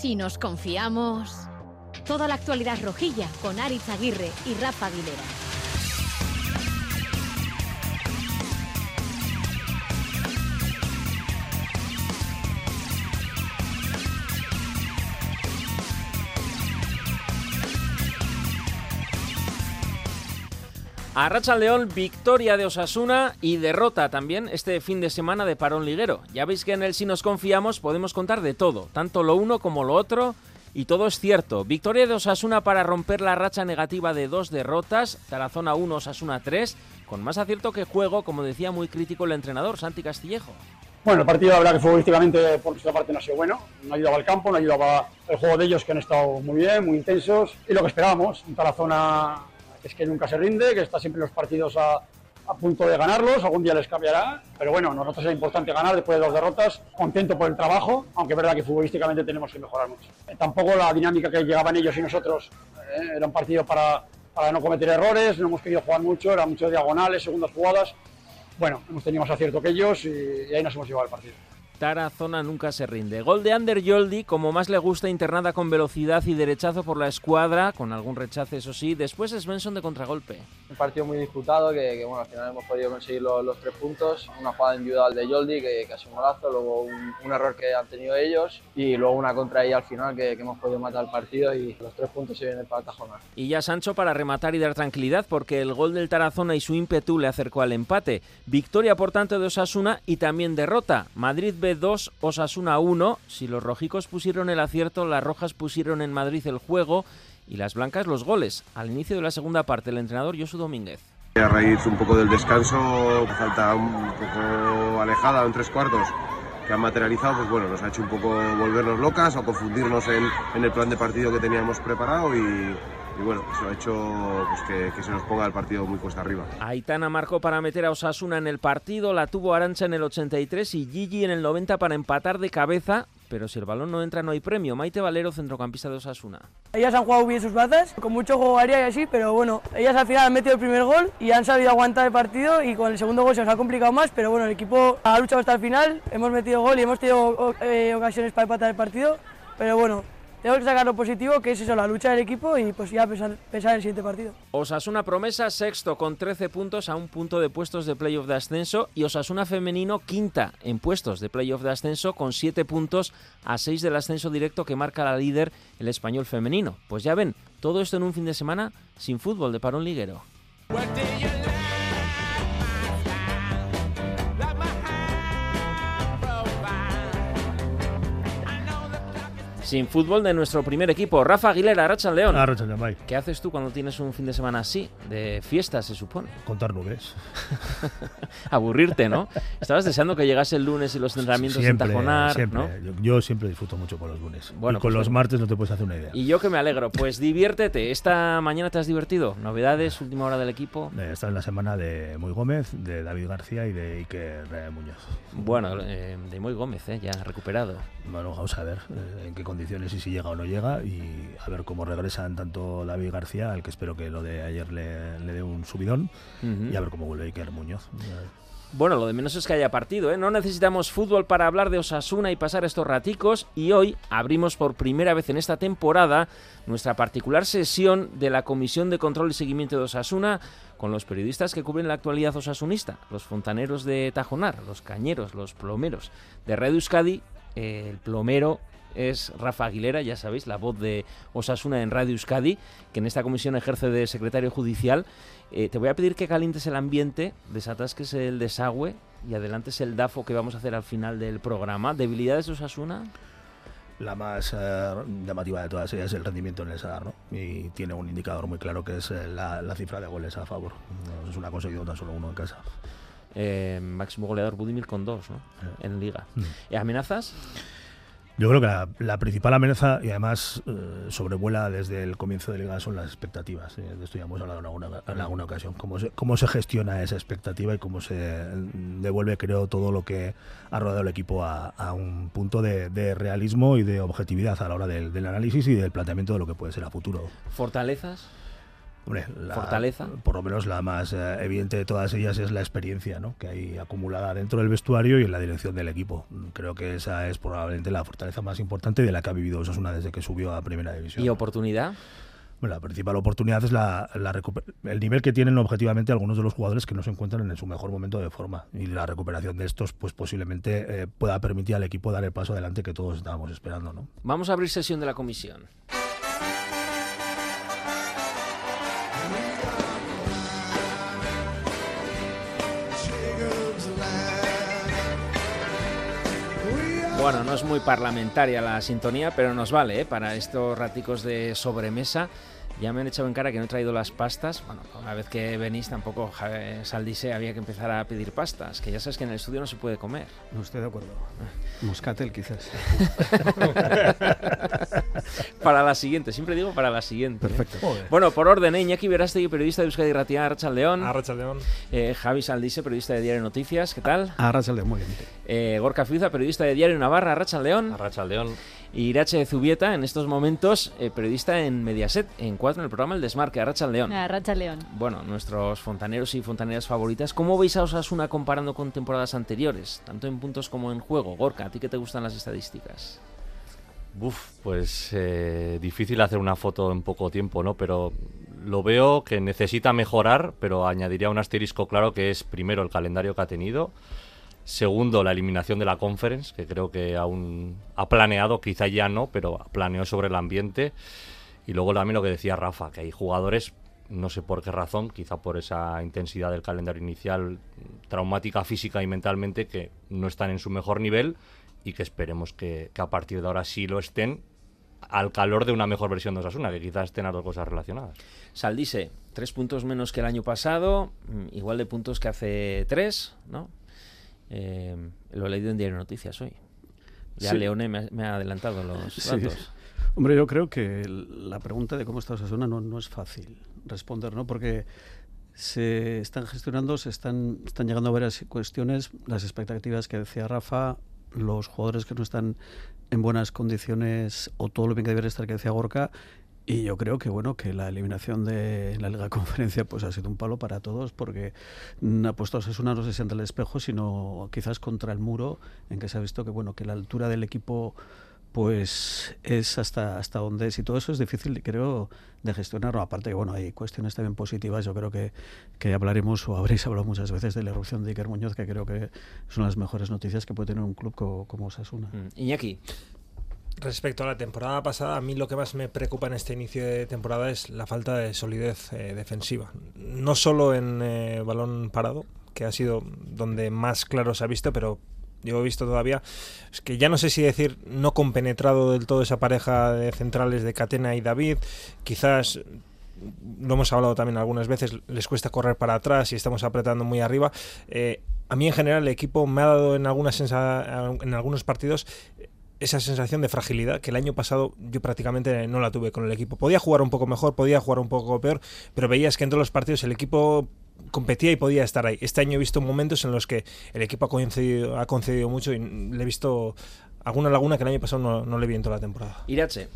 Si nos confiamos. Toda la actualidad rojilla con Aritz Aguirre y Rafa Aguilera. A Racha León, victoria de Osasuna y derrota también este fin de semana de parón liguero. Ya veis que en el Si nos confiamos podemos contar de todo, tanto lo uno como lo otro, y todo es cierto. Victoria de Osasuna para romper la racha negativa de dos derrotas, Tarazona 1, Osasuna 3, con más acierto que juego, como decía muy crítico el entrenador Santi Castillejo. Bueno, el partido, la verdad que futbolísticamente por nuestra parte no ha sido bueno. No ayudaba al campo, no ayudaba el juego de ellos que han estado muy bien, muy intensos. Y lo que esperábamos, un Tarazona es que nunca se rinde, que está siempre los partidos a, punto de ganarlos, algún día les cambiará, pero bueno, nosotros es importante ganar después de dos derrotas, contento por el trabajo, aunque es verdad que futbolísticamente tenemos que mejorar mucho. Eh, tampoco la dinámica que llegaban ellos y nosotros eh, era un partido para, para no cometer errores, no hemos querido jugar mucho, era mucho diagonales, segundas jugadas, bueno, hemos tenido más acierto que ellos y, y ahí nos hemos llevado el partido. Tarazona nunca se rinde. Gol de Ander Yoldi, como más le gusta, internada con velocidad y derechazo por la escuadra, con algún rechace, eso sí. Después Svensson de contragolpe. Un partido muy disputado, que, que, bueno, al final hemos podido conseguir los, los, tres puntos. Una jugada individual de Yoldi, que, que ha sido un golazo, luego un, un, error que han tenido ellos, y luego una contra ahí al final, que, que hemos podido matar el partido, y los tres puntos se vienen para Tajona. Y ya Sancho para rematar y dar tranquilidad, porque el gol del Tarazona y su ímpetu le acercó al empate. Victoria, por tanto, de Osasuna y también derrota. Madrid B2, Osasuna Osasuna 1. Si los rojicos pusieron el acierto, las rojas pusieron en Madrid el juego y las blancas los goles. Al inicio de la segunda parte, el entrenador Josu Domínguez. A raíz un poco del descanso, falta un poco alejada en tres cuartos que han materializado, pues bueno, nos ha hecho un poco volvernos locas o confundirnos en, en el plan de partido que teníamos preparado y, y bueno, eso ha hecho pues, que, que, se nos ponga el partido muy cuesta arriba. Aitana marcó para meter a Osasuna en el partido, la tuvo Arancha en el 83 y Gigi en el 90 para empatar de cabeza. Pero si el balón no entra no hay premio. Maite Valero, centrocampista de Osasuna. Ellas han jugado bien sus bazas, con mucho juego aérea y así, pero bueno, ellas al final han metido el primer gol y han sabido aguantar el partido y con el segundo gol se nos ha complicado más, pero bueno, el equipo ha luchado hasta el final, hemos metido gol y hemos tenido eh, ocasiones para empatar el partido, pero bueno, tengo que sacar lo positivo, que es eso, la lucha del equipo y pues ya pensar, pensar en el siguiente partido. Osasuna promesa sexto con 13 puntos a un punto de puestos de playoff de ascenso y Osasuna femenino quinta en puestos de playoff de ascenso con 7 puntos a 6 del ascenso directo que marca la líder el español femenino. Pues ya ven, todo esto en un fin de semana sin fútbol de parón liguero. Sin fútbol de nuestro primer equipo, Rafa Aguilera, Arrachan León. Arrachan León, ¿Qué haces tú cuando tienes un fin de semana así, de fiesta, se supone? Contar nubes. Aburrirte, ¿no? Estabas deseando que llegase el lunes y los entrenamientos siempre, en Tajonar, siempre. ¿no? Yo, yo, siempre disfruto mucho con los lunes. Bueno, y con pues los martes no te puedes hacer una idea. Y yo que me alegro. Pues diviértete. Esta mañana te has divertido. Novedades, última hora del equipo. Eh, Está en la semana de Muy Gómez, de David García y de Iker Muñoz. Bueno, eh, de Muy Gómez, ¿eh? ya recuperado. Bueno, vamos a ver eh, en qué condiciones y si llega o no llega y a ver cómo regresan tanto David García, al que espero que lo de ayer le, le dé un subidón, Uh -huh. y a ver cómo vuelve Iker Muñoz. Bueno, lo de menos es que haya partido, ¿eh? No necesitamos fútbol para hablar de Osasuna y pasar estos raticos. Y hoy abrimos por primera vez en esta temporada nuestra particular sesión de la Comisión de Control y Seguimiento de Osasuna con los periodistas que cubren la actualidad osasunista, los fontaneros de Tajonar, los cañeros, los plomeros de Red Euskadi, eh, el plomero es Rafa Aguilera, ya sabéis, la voz de Osasuna en Radio Euskadi, que en esta comisión ejerce de secretario judicial. Eh, te voy a pedir que calientes el ambiente, desatasques el desagüe y adelantes el DAFO que vamos a hacer al final del programa. ¿Debilidades de Osasuna? La más eh, llamativa de todas ellas es el rendimiento en el Sadar, ¿no? Y tiene un indicador muy claro que es eh, la, la, cifra de goles a favor. Es una conseguido tan solo uno en casa. Máximo goleador Budimir con dos, ¿no? En Liga. Mm. ¿Amenazas? Yo creo que la, principal amenaza, y además eh, sobrevuela desde el comienzo de liga, son las expectativas. Eh, de esto ya hemos hablado en alguna, ocasión. Cómo se, cómo se gestiona esa expectativa y cómo se devuelve, creo, todo lo que ha rodado el equipo a, un punto de, de, realismo y de objetividad a la hora del, del, análisis y del planteamiento de lo que puede ser a futuro. ¿Fortalezas? Hombre, la, fortaleza. Por lo menos la más eh, evidente de todas ellas es la experiencia ¿no? que hay acumulada dentro del vestuario y en la dirección del equipo. Creo que esa es probablemente la fortaleza más importante de la que ha vivido Osasuna desde que subió a Primera División. ¿Y oportunidad? Bueno, la principal oportunidad es la, la el nivel que tienen objetivamente algunos de los jugadores que no se encuentran en su mejor momento de forma. Y la recuperación de estos, pues posiblemente eh, pueda permitir al equipo dar el paso adelante que todos estábamos esperando. ¿no? Vamos a abrir sesión de la comisión. Bueno, no es muy parlamentaria la sintonía, pero nos vale ¿eh? para estos raticos de sobremesa. Ya me han echado en cara que no he traído las pastas. Bueno, una vez que venís tampoco Saldise había que empezar a pedir pastas, que ya sabes que en el estudio no se puede comer. No estoy de acuerdo. Moscatel quizás. para la siguiente, siempre digo para la siguiente. ¿eh? Perfecto. Bueno, por orden, ¿eh? Iñaki Verástegui, periodista de Euskadi Ratia, Arracha León. Arracha León. Eh, Javi Saldise, periodista de Diario Noticias, ¿qué tal? Arracha León, muy bien. Eh, Gorka Fiuza, periodista de Diario Navarra, Arracha León. Irache Zubieta, en estos momentos, eh, periodista en Mediaset, en cuatro en el programa El Desmarque, Arracha León. Arracha León. Bueno, nuestros fontaneros y fontaneras favoritas. ¿Cómo veis a Osasuna comparando con temporadas anteriores? Tanto en puntos como en juego. Gorka, ¿a ti qué te gustan las estadísticas? Buf, pues eh, difícil hacer una foto en poco tiempo, ¿no? Pero lo veo que necesita mejorar, pero añadiría un asterisco claro que es primero el calendario que ha tenido Segundo, la eliminación de la conference, que creo que aún ha planeado, quizá ya no, pero planeó sobre el ambiente. Y luego también lo que decía Rafa, que hay jugadores, no sé por qué razón, quizá por esa intensidad del calendario inicial, traumática física y mentalmente, que no están en su mejor nivel y que esperemos que, a partir de ahora sí lo estén al calor de una mejor versión de Osasuna, que quizás estén a dos cosas relacionadas. Saldise, tres puntos menos que el año pasado, mm, igual de puntos que hace tres, ¿no? Eh, lo he leído en Diario Noticias hoy. Ya Leone me ha, adelantado los datos. Hombre, yo creo que la pregunta de cómo está Osasuna no, no es fácil responder, ¿no? Porque se están gestionando, se están, están llegando a varias cuestiones, las expectativas que decía Rafa, los jugadores que no están en buenas condiciones o todo lo bien que debería estar que decía Gorka y yo creo que bueno que la eliminación de la Liga Conferencia pues ha sido un palo para todos porque ha puesto a Osasuna no se siente el espejo sino quizás contra el muro en que se ha visto que bueno que la altura del equipo pues es hasta hasta donde es. Y todo eso es difícil creo de gestionar aparte que bueno hay cuestiones también positivas. Yo creo que, que hablaremos o habréis hablado muchas veces de la erupción de Iker Muñoz que creo que son las mejores noticias que puede tener un club como, como Osasuna. Mm. Iñaki Respecto a la temporada pasada, a mí lo que más me preocupa en este inicio de temporada es la falta de solidez eh, defensiva. No solo en eh, balón parado, que ha sido donde más claro se ha visto, pero yo he visto todavía, es que ya no sé si decir no compenetrado del todo esa pareja de centrales de Catena y David, quizás lo hemos hablado también algunas veces, les cuesta correr para atrás y estamos apretando muy arriba. Eh, a mí en general el equipo me ha dado en, algunas en algunos partidos esa sensación de fragilidad que el año pasado yo prácticamente no la tuve con el equipo. Podía jugar un poco mejor, podía jugar un poco peor, pero veías que en todos los partidos el equipo competía y podía estar ahí. Este año he visto momentos en los que el equipo ha concedido, ha concedido mucho y le he visto alguna laguna que el año pasado no, no le vi en toda la temporada. Irache.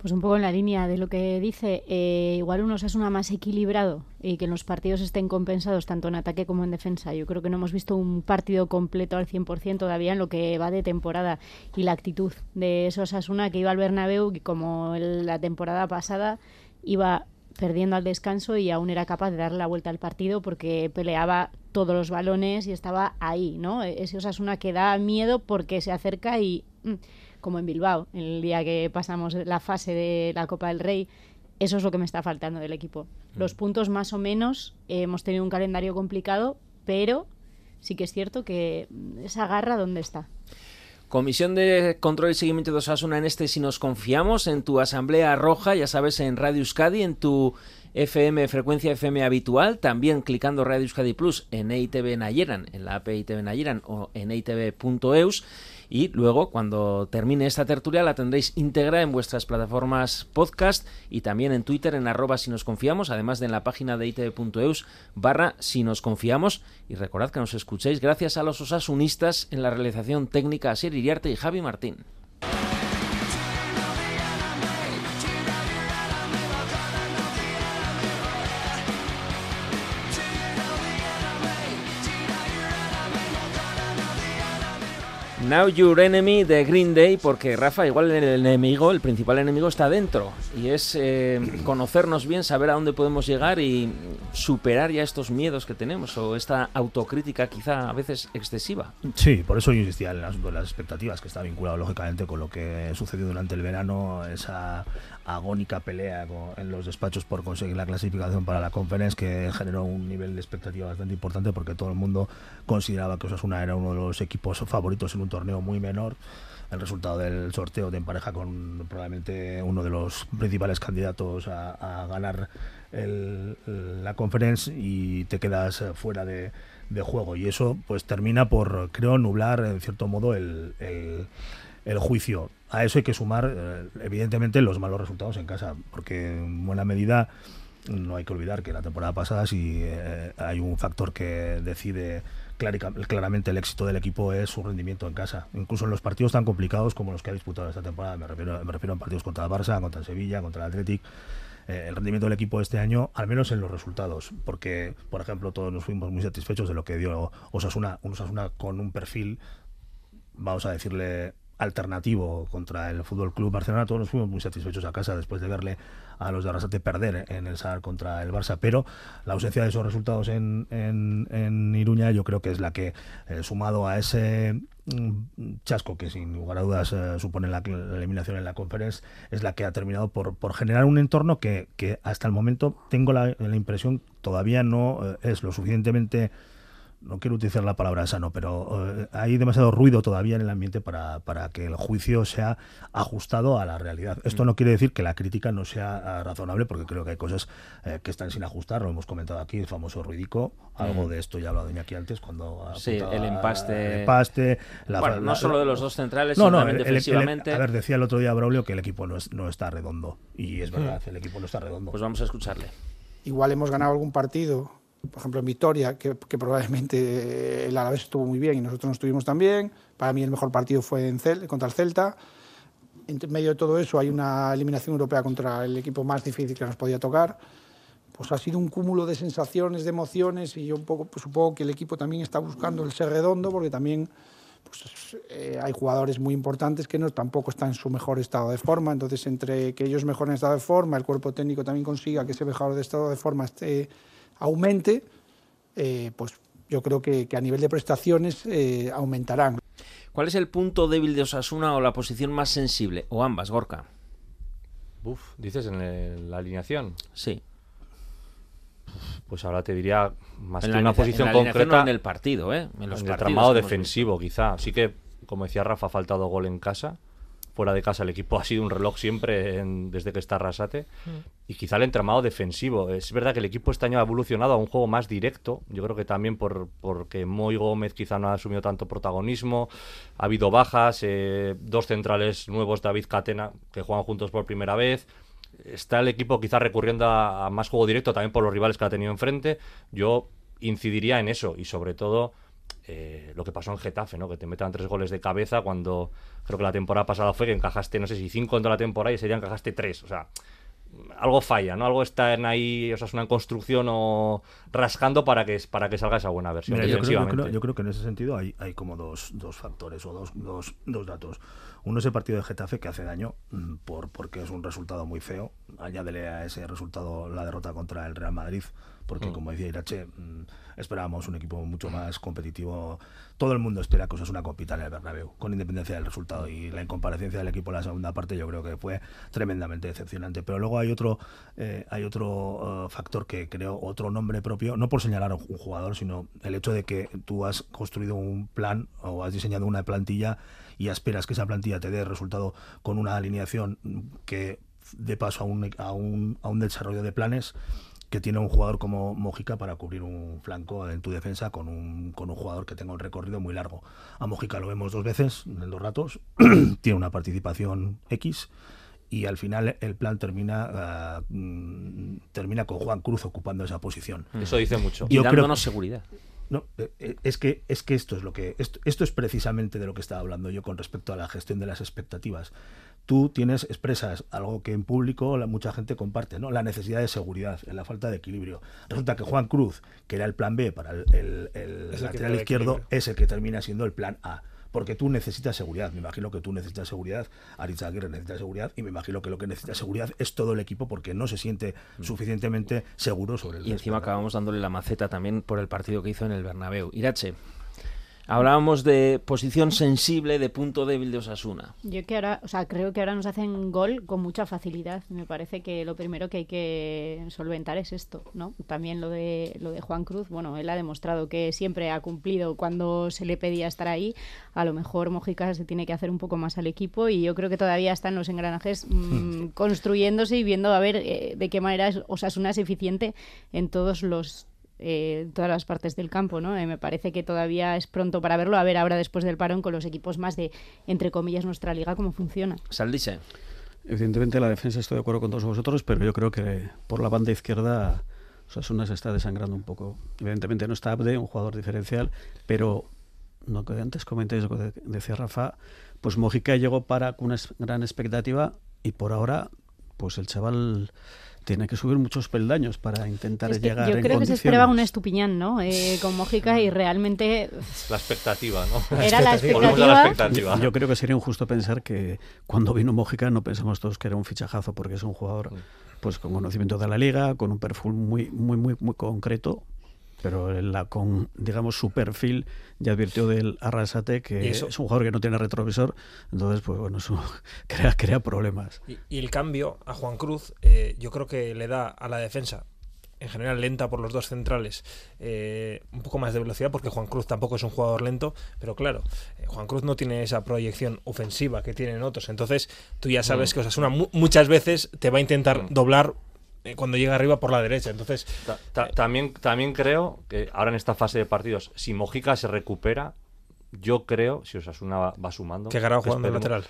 Pues un poco en la línea de lo que dice, eh, igual uno es una más equilibrado y que los partidos estén compensados tanto en ataque como en defensa. Yo creo que no hemos visto un partido completo al 100% todavía en lo que va de temporada y la actitud de esos Asuna que iba al Bernabéu y como la temporada pasada iba perdiendo al descanso y aún era capaz de darle la vuelta al partido porque peleaba todos los balones y estaba ahí, ¿no? Ese Osasuna que da miedo porque se acerca y... Mm, como en Bilbao, el día que pasamos la fase de la Copa del Rey. Eso es lo que me está faltando del equipo. Los mm. puntos más o menos, eh, hemos tenido un calendario complicado, pero sí que es cierto que esa garra, ¿dónde está? Comisión de Control y Seguimiento de Osasuna en este Si nos confiamos, en tu Asamblea Roja, ya sabes, en Radio Euskadi, en tu FM, frecuencia FM habitual, también clicando Radio Euskadi Plus en EITV Nayeran, en la app EITV Nayeran o en eitv.eus y luego cuando termine esta tertulia la tendréis íntegra en vuestras plataformas podcast y también en Twitter en arroba si nos confiamos, además de en la página de itv.eus barra si nos confiamos y recordad que nos escuchéis gracias a los osasunistas en la realización técnica Asier Iriarte y Javi Martín. Now Your Enemy de Green Day, porque Rafa, igual el enemigo, el principal enemigo está dentro. Y es eh, conocernos bien, saber a dónde podemos llegar y superar ya estos miedos que tenemos o esta autocrítica quizá a veces excesiva. Sí, por eso yo insistía en las, las expectativas, que está vinculado lógicamente con lo que sucedió durante el verano, esa agónica pelea en los despachos por conseguir la clasificación para la conferencia que generó un nivel de expectativa bastante importante porque todo el mundo consideraba que Osasuna era uno de los equipos favoritos en un torneo muy menor. El resultado del sorteo te empareja con probablemente uno de los principales candidatos a, ganar la conferencia y te quedas fuera de, juego. Y eso pues termina por, creo, nublar en cierto modo el juicio. A eso hay que sumar, eh, evidentemente, los malos resultados en casa, porque en buena medida no hay que olvidar que la temporada pasada si eh, hay un factor que decide claramente el éxito del equipo es su rendimiento en casa. Incluso en los partidos tan complicados como los que ha disputado esta temporada, me refiero, me refiero a partidos contra el Barça, contra el Sevilla, contra el Athletic, eh, el rendimiento del equipo este año, al menos en los resultados, porque, por ejemplo, todos nos fuimos muy satisfechos de lo que dio Osasuna, un Osasuna con un perfil, vamos a decirle, alternativo contra el Fútbol Club Barcelona. Todos nos fuimos muy satisfechos a casa después de verle a los de Arrasate perder en el SAR contra el Barça, pero la ausencia de esos resultados en, en, Iruña yo creo que es la que, eh, sumado a ese mm, chasco que sin lugar a dudas eh, supone la, eliminación en la conferencia, es la que ha terminado por, generar un entorno que, que hasta el momento tengo la, la impresión todavía no eh, es lo suficientemente no quiero utilizar la palabra sano, pero eh, hay demasiado ruido todavía en el ambiente para, para, que el juicio sea ajustado a la realidad. Esto no quiere decir que la crítica no sea ah, razonable, porque creo que hay cosas eh, que están sin ajustar, lo hemos comentado aquí, el famoso ruidico, algo de esto ya ha hablado aquí antes, cuando... Sí, el empaste... empaste bueno, no solo de los dos centrales, sino también defensivamente. a ver, decía el otro día Braulio que el equipo no, no está redondo, y es verdad, el equipo no está redondo. Pues vamos a escucharle. Igual hemos ganado algún partido por ejemplo, en Vitoria, que, probablemente el Alavés estuvo muy bien y nosotros no estuvimos tan bien. Para mí el mejor partido fue en Cel, contra el Celta. En medio de todo eso hay una eliminación europea contra el equipo más difícil que nos podía tocar. Pues ha sido un cúmulo de sensaciones, de emociones y yo un poco pues supongo que el equipo también está buscando el ser redondo porque también pues, eh, hay jugadores muy importantes que no tampoco están en su mejor estado de forma. Entonces, entre que ellos mejoren estado de forma, el cuerpo técnico también consiga que ese mejor de estado de forma esté aumente, eh, pues yo creo que, a nivel de prestaciones eh, aumentarán. ¿Cuál es el punto débil de Osasuna o la posición más sensible? O ambas, Gorka. Uf, dices en la alineación. Sí. Pues ahora te diría más que una posición concreta en el partido, ¿eh? En, el tramado defensivo, quizá. Así que, como decía Rafa, ha faltado gol en casa fuera de casa el equipo ha sido un reloj siempre desde que está Rasate mm. y quizá el entramado defensivo. Es verdad que el equipo este año ha evolucionado a un juego más directo, yo creo que también por, porque Moy Gómez quizá no ha asumido tanto protagonismo, ha habido bajas, eh, dos centrales nuevos, David Catena, que juegan juntos por primera vez. Está el equipo quizá recurriendo a más juego directo también por los rivales que ha tenido enfrente. Yo incidiría en eso y sobre todo eh, lo que pasó en Getafe, ¿no? Que te metan tres goles de cabeza cuando creo que la temporada pasada fue que encajaste, no sé si cinco en toda la temporada y ese día encajaste tres. O sea, algo falla, ¿no? Algo está en ahí, o sea, es una construcción o rascando para que, para que salga esa buena versión. yo, creo, que en ese sentido hay, hay como dos, dos factores o dos, dos, dos datos. Uno es el partido de Getafe que hace daño mm, por, porque es un resultado muy feo. Añádele a ese resultado la derrota contra el Real Madrid porque mm. como decía Irache, mm, esperábamos un equipo mucho más competitivo. Todo el mundo espera que una compita en el Bernabéu, con independencia del resultado. Y la incomparecencia del equipo en la segunda parte yo creo que fue tremendamente decepcionante. Pero luego hay otro, eh, hay otro eh, factor que creo, otro nombre propio, no por señalar a un jugador, sino el hecho de que tú has construido un plan o has diseñado una plantilla y esperas que esa plantilla te dé resultado con una alineación que dé paso a un, a un, a un desarrollo de planes que tiene un jugador como Mojica para cubrir un flanco en tu defensa con un, con un jugador que tenga un recorrido muy largo. A Mojica lo vemos dos veces en dos ratos, tiene una participación X y al final el plan termina ah, mm, termina con Juan Cruz ocupando esa posición. Eso dice mucho. Y dándonos seguridad. No, eh, eh, es que es que esto es lo que esto, esto, es precisamente de lo que estaba hablando yo con respecto a la gestión de las expectativas tú tienes, expresas algo que en público la, mucha gente comparte, ¿no? La necesidad de seguridad, la falta de equilibrio. Resulta que Juan Cruz, que era el plan B para el, lateral izquierdo, es el que termina siendo el plan A porque tú necesitas seguridad. Me imagino que tú necesitas seguridad, Aritz Aguirre necesita seguridad y me imagino que lo que necesita seguridad es todo el equipo porque no se siente Mm. suficientemente seguro sobre el Y encima acabamos dándole la maceta también por el partido que hizo en el Bernabéu. Irache, hablábamos de posición sensible, de punto débil de Osasuna. Yo que ahora, o sea, creo que ahora nos hacen gol con mucha facilidad. Me parece que lo primero que hay que solventar es esto, ¿no? También lo de lo de Juan Cruz, bueno, él ha demostrado que siempre ha cumplido cuando se le pedía estar ahí. A lo mejor Mojica se tiene que hacer un poco más al equipo y yo creo que todavía están los engranajes mm, construyéndose y viendo a ver eh, de qué manera es- Osasuna es eficiente en todos los eh, todas las partes del campo, ¿no? Eh, me parece que todavía es pronto para verlo, a ver ahora después del parón con los equipos más de, entre comillas, nuestra liga, cómo funciona. Saldice. Evidentemente la defensa estoy de acuerdo con todos vosotros, pero yo creo que por la banda izquierda Osasuna se está desangrando un poco. Evidentemente no está Abde, un jugador diferencial, pero lo que antes comentéis, lo que de- decía Rafa, pues Mojica llegó para con una gran expectativa y por ahora pues el chaval tiene que subir muchos peldaños para intentar Es que llegar yo en creo que se esperaba un estupiñán, ¿no? Eh, con Mojica y realmente La expectativa, ¿no? Era la expectativa. Yo creo que sería injusto pensar que cuando vino Mojica no pensamos todos que era un fichajazo, porque es un Mm. jugador pues con conocimiento de la liga, con un perfil muy, muy, muy, muy concreto, pero la, con, digamos, su perfil ya advirtió del Arrasate que eso- es un jugador que no tiene retrovisor, entonces, pues bueno, eso crea, crea problemas. Y, y el cambio a Juan Cruz, eh, yo creo que le da a la defensa, en general lenta por los dos centrales, eh, un poco más de velocidad, porque Juan Cruz tampoco es un jugador lento, pero claro, eh, Juan Cruz no tiene esa proyección ofensiva que tienen otros. Entonces, tú ya sabes Mm. que Osasuna mu- muchas veces te va a intentar Mm. doblar cuando llega arriba por la derecha. Entonces, Ta- ta- también, también creo que ahora en esta fase de partidos, si Mojica se recupera, yo creo, si Osasuna va, va sumando. que que jugando de esperemos, lateral.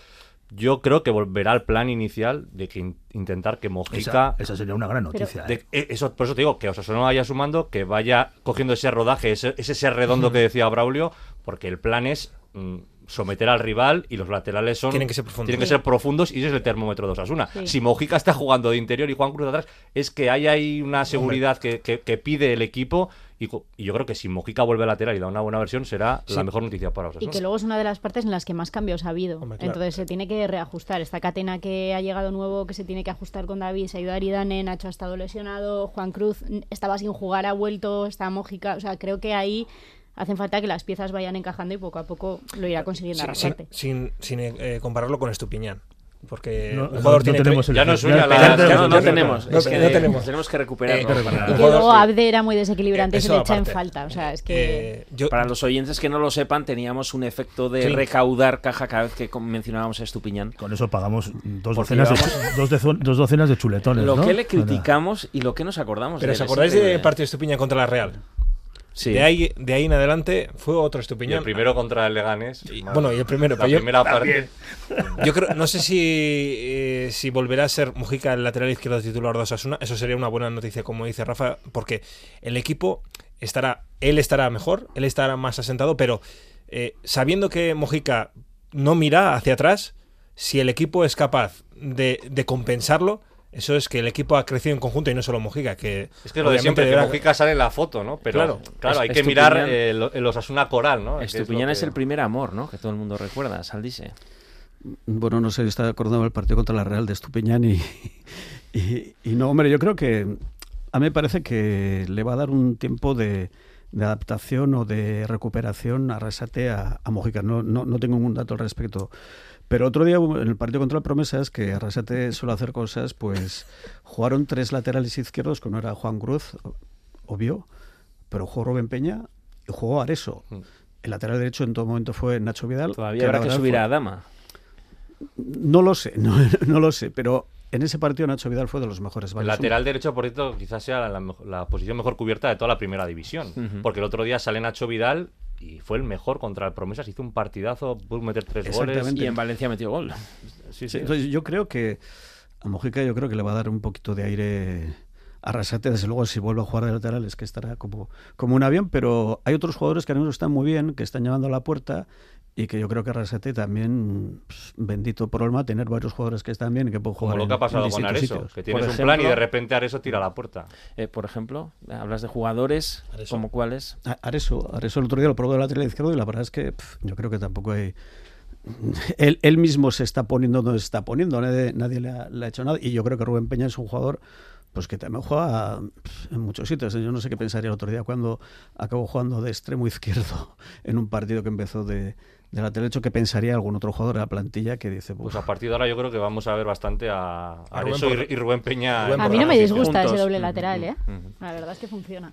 Yo creo que volverá al plan inicial de que in- intentar que Mojica. Esa, esa sería una gran noticia. de- ¿eh? eh, eso, por eso te digo, que Osasuna vaya sumando, que vaya cogiendo ese rodaje, ese, ese ser redondo que decía Braulio, porque el plan es mm, someter al rival y los laterales son Tienen que ser profundos. tienen que Sí. ser profundos y ese es el termómetro de Osasuna. Sí. Si Mojica está jugando de interior y Juan Cruz atrás, es que hay ahí una seguridad que, que- que pide el equipo y, y yo creo que si Mojica vuelve a lateral y da una buena versión será Sí. la mejor noticia para Y Osasuna. que luego es una de las partes en las que más cambios ha habido. Hombre, claro. Entonces se tiene que reajustar. Esta catena que ha llegado nuevo, que se tiene que ajustar con David, se ha ido Aridane, Nacho ha estado lesionado, Juan Cruz estaba sin jugar, ha vuelto, está Mójica. O sea, creo que ahí hacen falta que las piezas vayan encajando y poco a poco lo irá consiguiendo Sin, sin, arrasarte. sin- sin, eh, compararlo con Estupiñán. Porque No, un jugador no tiene tenemos el Ya no es suya ya- la- no, no ya- tenemos. no- es que no tenemos. tenemos que recuperarlo. Eh, Y que luego. Abde era muy desequilibrante y se le echa en falta. O sea, es que... Eh, yo, Para los oyentes que no lo sepan, teníamos un efecto de Sí. recaudar caja cada vez que mencionábamos a Estupiñán. Con eso pagamos dos Porque docenas, de, dos, docenas de chuletones. Lo ¿no? que le criticamos y lo que nos acordamos. pero de ¿os acordáis del partido de Estupiñán contra la Real? Sí. De, ahí, de ahí en adelante fue otro Y Estupiñán. el primero contra el Leganés. Y- bueno, y el primero. la pero yo- primera parte. Yo creo, no sé si, eh, si volverá a ser Mujica el lateral izquierdo titular de Osasuna. Eso sería una buena noticia, como dice Rafa, porque el equipo estará, él estará mejor, él estará más asentado, pero eh, sabiendo que Mojica no mira hacia atrás, si el equipo es capaz de, de compensarlo, eso es que el equipo ha crecido en conjunto y no solo Mojica, que Es que lo de siempre, que Mojica sale en la foto, ¿no? Pero Claro. claro, hay que mirar eh, lo- el Osasuna coral, ¿no? Es Estupiñán es, que- el primer amor, ¿no? Que todo el mundo recuerda, Saldice. Bueno, no sé, está acordando del partido contra la Real de Estupiñán y, y, y no, hombre, yo creo que a mí me parece que le va a dar un tiempo de, de adaptación o de recuperación a Resate a, a Mojica. No, no, no tengo ningún dato al respecto. Pero otro día en el partido contra el Promesas, que Arrasate suele hacer cosas, pues jugaron tres laterales izquierdos, que uno era Juan Cruz, obvio, pero jugó Rubén Peña y jugó Areso. Mm. El lateral derecho en todo momento fue Nacho Vidal. Todavía habrá que subir fue- a Adama. no lo sé, no, no lo sé, pero en ese partido Nacho Vidal fue de los mejores. El lateral derecho, por cierto, quizás sea la, posición mejor cubierta de toda la primera división. Porque el otro día sale Nacho Vidal y fue el mejor contra el Promesas. Hizo un partidazo, pudo meter tres goles. Y en Valencia metió gol. Sí, Sí, sí. entonces yo creo que a Mojica yo creo que le va a dar un poquito de aire a Rasate, desde luego si vuelve a jugar de lateral es que estará como, como un avión, pero hay otros jugadores que ahora mismo están muy bien, que están llamando a la puerta y que yo creo que Rasete también, pues, bendito problema, tener varios jugadores que están bien y que pueden jugar Como lo que ha pasado con Areso, que tienes un plan y de repente Areso tira la puerta. Eh, por ejemplo, hablas de jugadores, como cuáles. Areso, Areso el otro día lo probó del lateral izquierdo y la verdad es que yo creo que tampoco hay... Él, él, mismo se está poniendo donde se está poniendo, nadie, nadie le, ha, le, ha, hecho nada. Y yo creo que Rubén Peña es un jugador pues que también juega en muchos sitios. Yo no sé qué pensaría el otro día cuando acabó jugando de extremo izquierdo en un partido que empezó de, de lateral derecho, ¿qué pensaría algún otro jugador de la plantilla que dice... Pues a partir de ahora yo creo que vamos a ver bastante a, a Areso y, y, Rubén Peña. a mí no me disgusta ese doble lateral, ¿eh? La verdad es que funciona.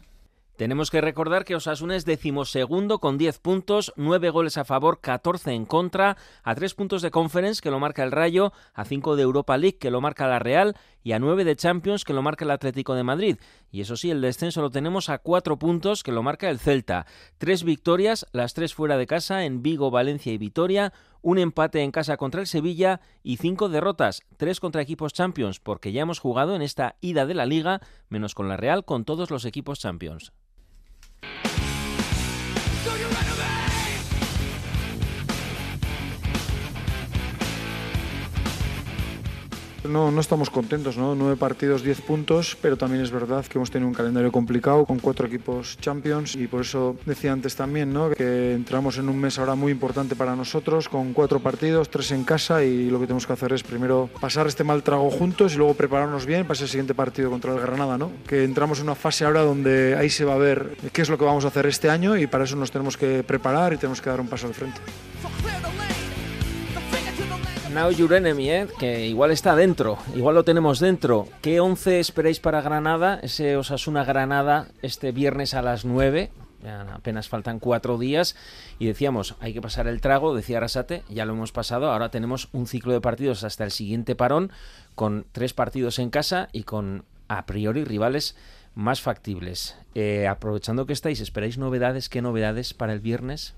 Tenemos que recordar que Osasuna es decimosegundo con 10 puntos, 9 goles a favor, 14 en contra, a 3 puntos de Conference que lo marca el Rayo, a 5 de Europa League que lo marca la Real y a 9 de Champions que lo marca el Atlético de Madrid. Y eso sí, el descenso lo tenemos a 4 puntos que lo marca el Celta. Tres victorias, las tres fuera de casa en Vigo, Valencia y Vitoria, un empate en casa contra el Sevilla y cinco derrotas, tres contra equipos Champions, porque ya hemos jugado en esta ida de la liga, menos con la Real, con todos los equipos Champions. So you. No, no estamos contentos, ¿no? Nueve partidos, diez puntos, pero también es verdad que hemos tenido un calendario complicado con cuatro equipos Champions y por eso decía antes también, ¿no? Que entramos en un mes ahora muy importante para nosotros con cuatro partidos, tres en casa y lo que tenemos que hacer es primero pasar este mal trago juntos y luego prepararnos bien para ese siguiente partido contra el Granada, ¿no? Que entramos en una fase ahora donde ahí se va a ver qué es lo que vamos a hacer este año y para eso nos tenemos que preparar y tenemos que dar un paso al frente. Now Your Enemy, ¿eh? que igual está dentro, igual lo tenemos dentro. ¿Qué 11 esperáis para Granada? Ese Osasuna Granada este viernes a las 9. Ya apenas faltan cuatro días y decíamos, hay que pasar el trago, decía Arasate, ya lo hemos pasado, ahora tenemos un ciclo de partidos hasta el siguiente parón, con tres partidos en casa y con a priori rivales más factibles. Eh, aprovechando que estáis, ¿esperáis novedades? ¿Qué novedades para el viernes?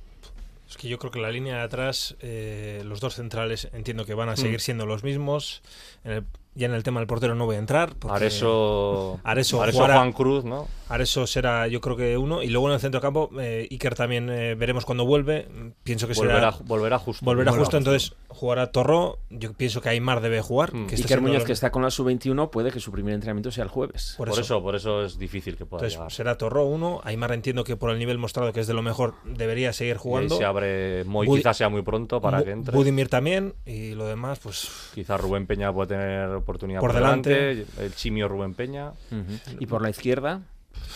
Es que yo creo que la línea de atrás, eh, los dos centrales entiendo que van a seguir siendo los mismos. En el, ya en el tema del portero no voy a entrar. Areso, Areso, Areso jugará- Juan Cruz, ¿no? Areso será yo creo que uno. Y luego en el centro campo, eh, Iker también eh, veremos cuando vuelve. Pienso que Volverá, será... volverá justo. Volverá Volverá justo, entonces jugará Torro. Yo pienso que Aymar debe jugar. Mm. Que está Iker Muñoz, lo- que está con la sub-21, puede que su primer entrenamiento sea el jueves. Por Por, eso. eso. por eso es difícil que pueda Entonces llegar. será Torro uno. Aymar entiendo que por el nivel mostrado que es de lo mejor debería seguir Y jugando. se abre, Budi- quizás sea muy pronto para Bu- que entre. Budimir también. Y lo demás, pues Quizás Rubén Peña puede tener oportunidad Por por, delante. delante. El chimio Rubén Peña. Y por la izquierda,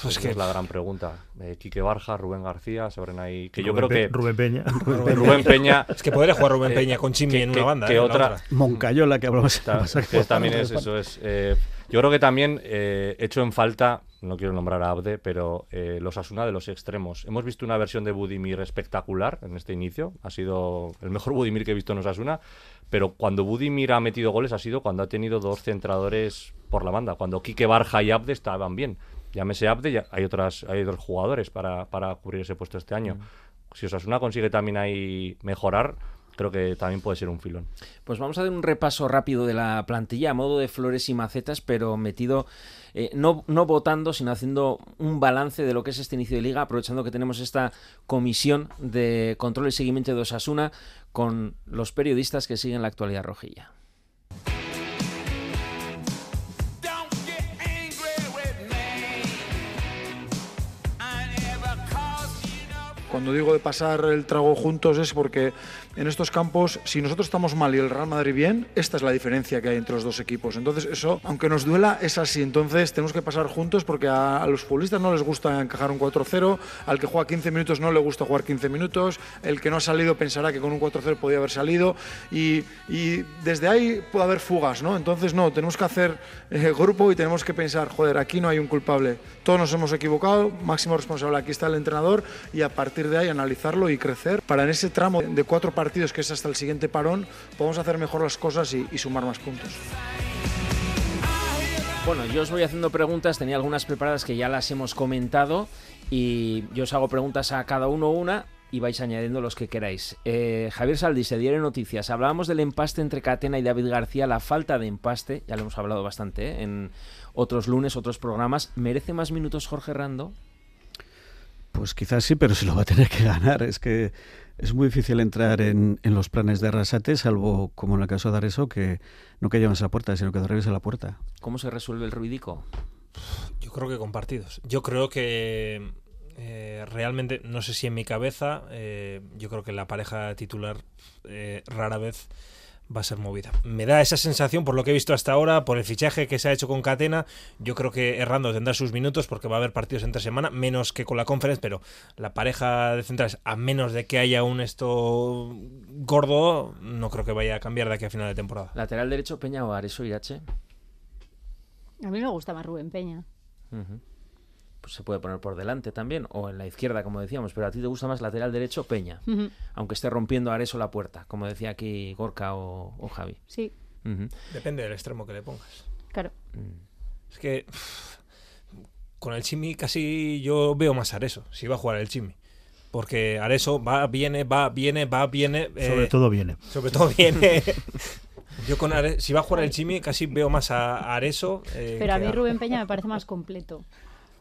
Pues Esa que- es la gran pregunta. Eh, Quique Barja, Rubén García, se abren ahí. Que yo Rubén creo Pe- que Rubén Peña. Rubén Peña. Es que podría jugar Rubén eh, Peña con Chimi en una banda. que eh, otra, otra. Moncayola, que hablamos Ta- que también es eso. Es, eh, yo creo que también eh, hecho en falta, no quiero nombrar a Abde, pero eh, los Asuna de los extremos. Hemos visto una versión de Budimir espectacular en este inicio. Ha sido el mejor Budimir que he visto en Osasuna. Pero cuando Budimir ha metido goles ha sido cuando ha tenido dos centradores por la banda. Cuando Quique Barja y Abde estaban bien. Llámese Abde, ya hay, otras, hay otros jugadores para, para cubrir ese puesto este año. Si Osasuna consigue también ahí mejorar, creo que también puede ser un filón. Pues vamos a hacer un repaso rápido de la plantilla a modo de flores y macetas, pero metido eh, no, no votando, sino haciendo un balance de lo que es este inicio de liga, aprovechando que tenemos esta comisión de control y seguimiento de Osasuna con los periodistas que siguen la actualidad rojilla. Cuando digo de pasar el trago juntos es porque en estos campos, si nosotros estamos mal y el Real Madrid bien, esta es la diferencia que hay entre los dos equipos. Entonces eso, aunque nos duela, es así. Entonces tenemos que pasar juntos porque a, a los futbolistas no les gusta encajar un 4-0, al que juega 15 minutos no le gusta jugar 15 minutos, el que no ha salido pensará que con un 4-0 podía haber salido y, y desde ahí puede haber fugas, ¿no? Entonces no, tenemos que hacer eh, grupo y tenemos que pensar, joder, aquí no hay un culpable. Todos nos hemos equivocado, máximo responsable aquí está el entrenador y a partir de ahí analizarlo y crecer para en ese tramo de cuatro partidos que es hasta el siguiente parón podemos hacer mejor las cosas y, y sumar más puntos. Bueno, yo os voy haciendo preguntas, tenía algunas preparadas que ya las hemos comentado y yo os hago preguntas a cada uno una y vais añadiendo los que queráis. Eh, Javier Saldis, de Diario Noticias, hablábamos del empaste entre Catena y David García, la falta de empaste, ya lo hemos hablado bastante ¿eh? en otros lunes, otros programas. ¿Merece más minutos Jorge Rando? Pues quizás sí, pero se lo va a tener que ganar. Es que es muy difícil entrar en, en, los planes de Arrasate, salvo, como en el caso de Areso, que no que lleves a la puerta, sino que te a la puerta. ¿Cómo se resuelve el ruidico? Yo creo que compartidos. Yo creo que eh, realmente, no sé si en mi cabeza, eh, yo creo que la pareja titular eh, rara vez va a ser movida. Me da esa sensación por lo que he visto hasta ahora, por el fichaje que se ha hecho con Catena. Yo creo que Errando tendrá sus minutos porque va a haber partidos entre semana, menos que con la conferencia, pero la pareja de centrales, a menos de que haya un esto gordo, no creo que vaya a cambiar de aquí a final de temporada. ¿Lateral derecho Peña o Areso Irache? A mí me gusta más Rubén Peña pues se puede poner por delante también, o en la izquierda, como decíamos, pero a ti te gusta más lateral derecho Peña, aunque esté rompiendo a Areso la puerta, como decía aquí Gorka o, Javi. Sí. Depende del extremo que le pongas. Claro. Mm. Es que con el Chimi casi yo veo más Areso, si va a jugar el Chimi. Porque Areso va, viene, va, viene, va, viene. sobre eh, todo viene. Sobre todo viene. Yo con si va a jugar el Chimi casi veo más a Areso. Eh, pero a mí Rubén Peña me parece más completo.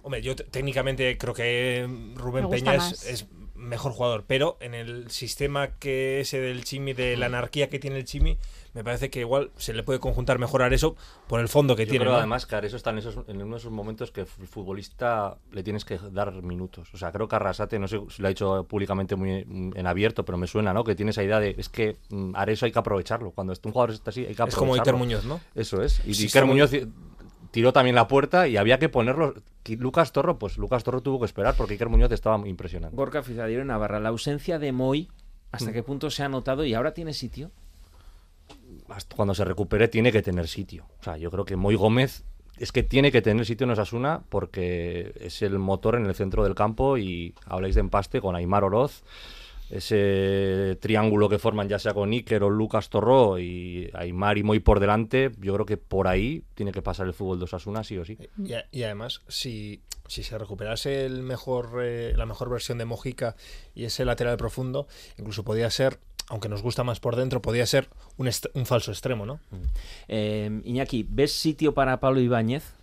Hombre, yo técnicamente creo que Rubén Peña es, mejor jugador, pero en el sistema que ese del Chimi, de la anarquía que tiene el Chimi, me parece que igual se le puede conjuntar mejorar eso por el fondo que tiene. Creo además que eso está en, esos, en uno de esos momentos que el futbolista le tienes que dar minutos. O sea, creo que Arrasate, no sé si lo ha dicho públicamente muy en abierto, pero me suena, ¿no? Que tiene esa idea de es que mm, Areso hay que aprovecharlo. Cuando un jugador está así, hay que aprovecharlo. Es como Iker Muñoz, ¿no? Eso es. Y Iker Muñoz tiró también la puerta y había que ponerlo. Lucas Torro, pues Lucas Torro tuvo que esperar porque Iker Muñoz estaba impresionante. Gorka Fizadiero en Navarra, la ausencia de Moy, ¿hasta mm. qué punto se ha notado y ahora tiene sitio? Hasta cuando se recupere tiene que tener sitio. O sea, yo creo que Moy Gómez es que tiene que tener sitio en Osasuna porque es el motor en el centro del campo y habláis de empaste con Aymar Oroz ese triángulo que forman ya sea con Iker o Lucas Torró y Aymar y Moy por delante, yo creo que por ahí tiene que pasar el fútbol de Osasuna sí o sí. Y, además, si, si se recuperase el mejor, eh, la mejor versión de Mojica y ese lateral profundo, incluso podía ser aunque nos gusta más por dentro, podía ser un, un falso extremo, ¿no? Mm. Eh, Iñaki, ¿ves sitio para Pablo Ibáñez?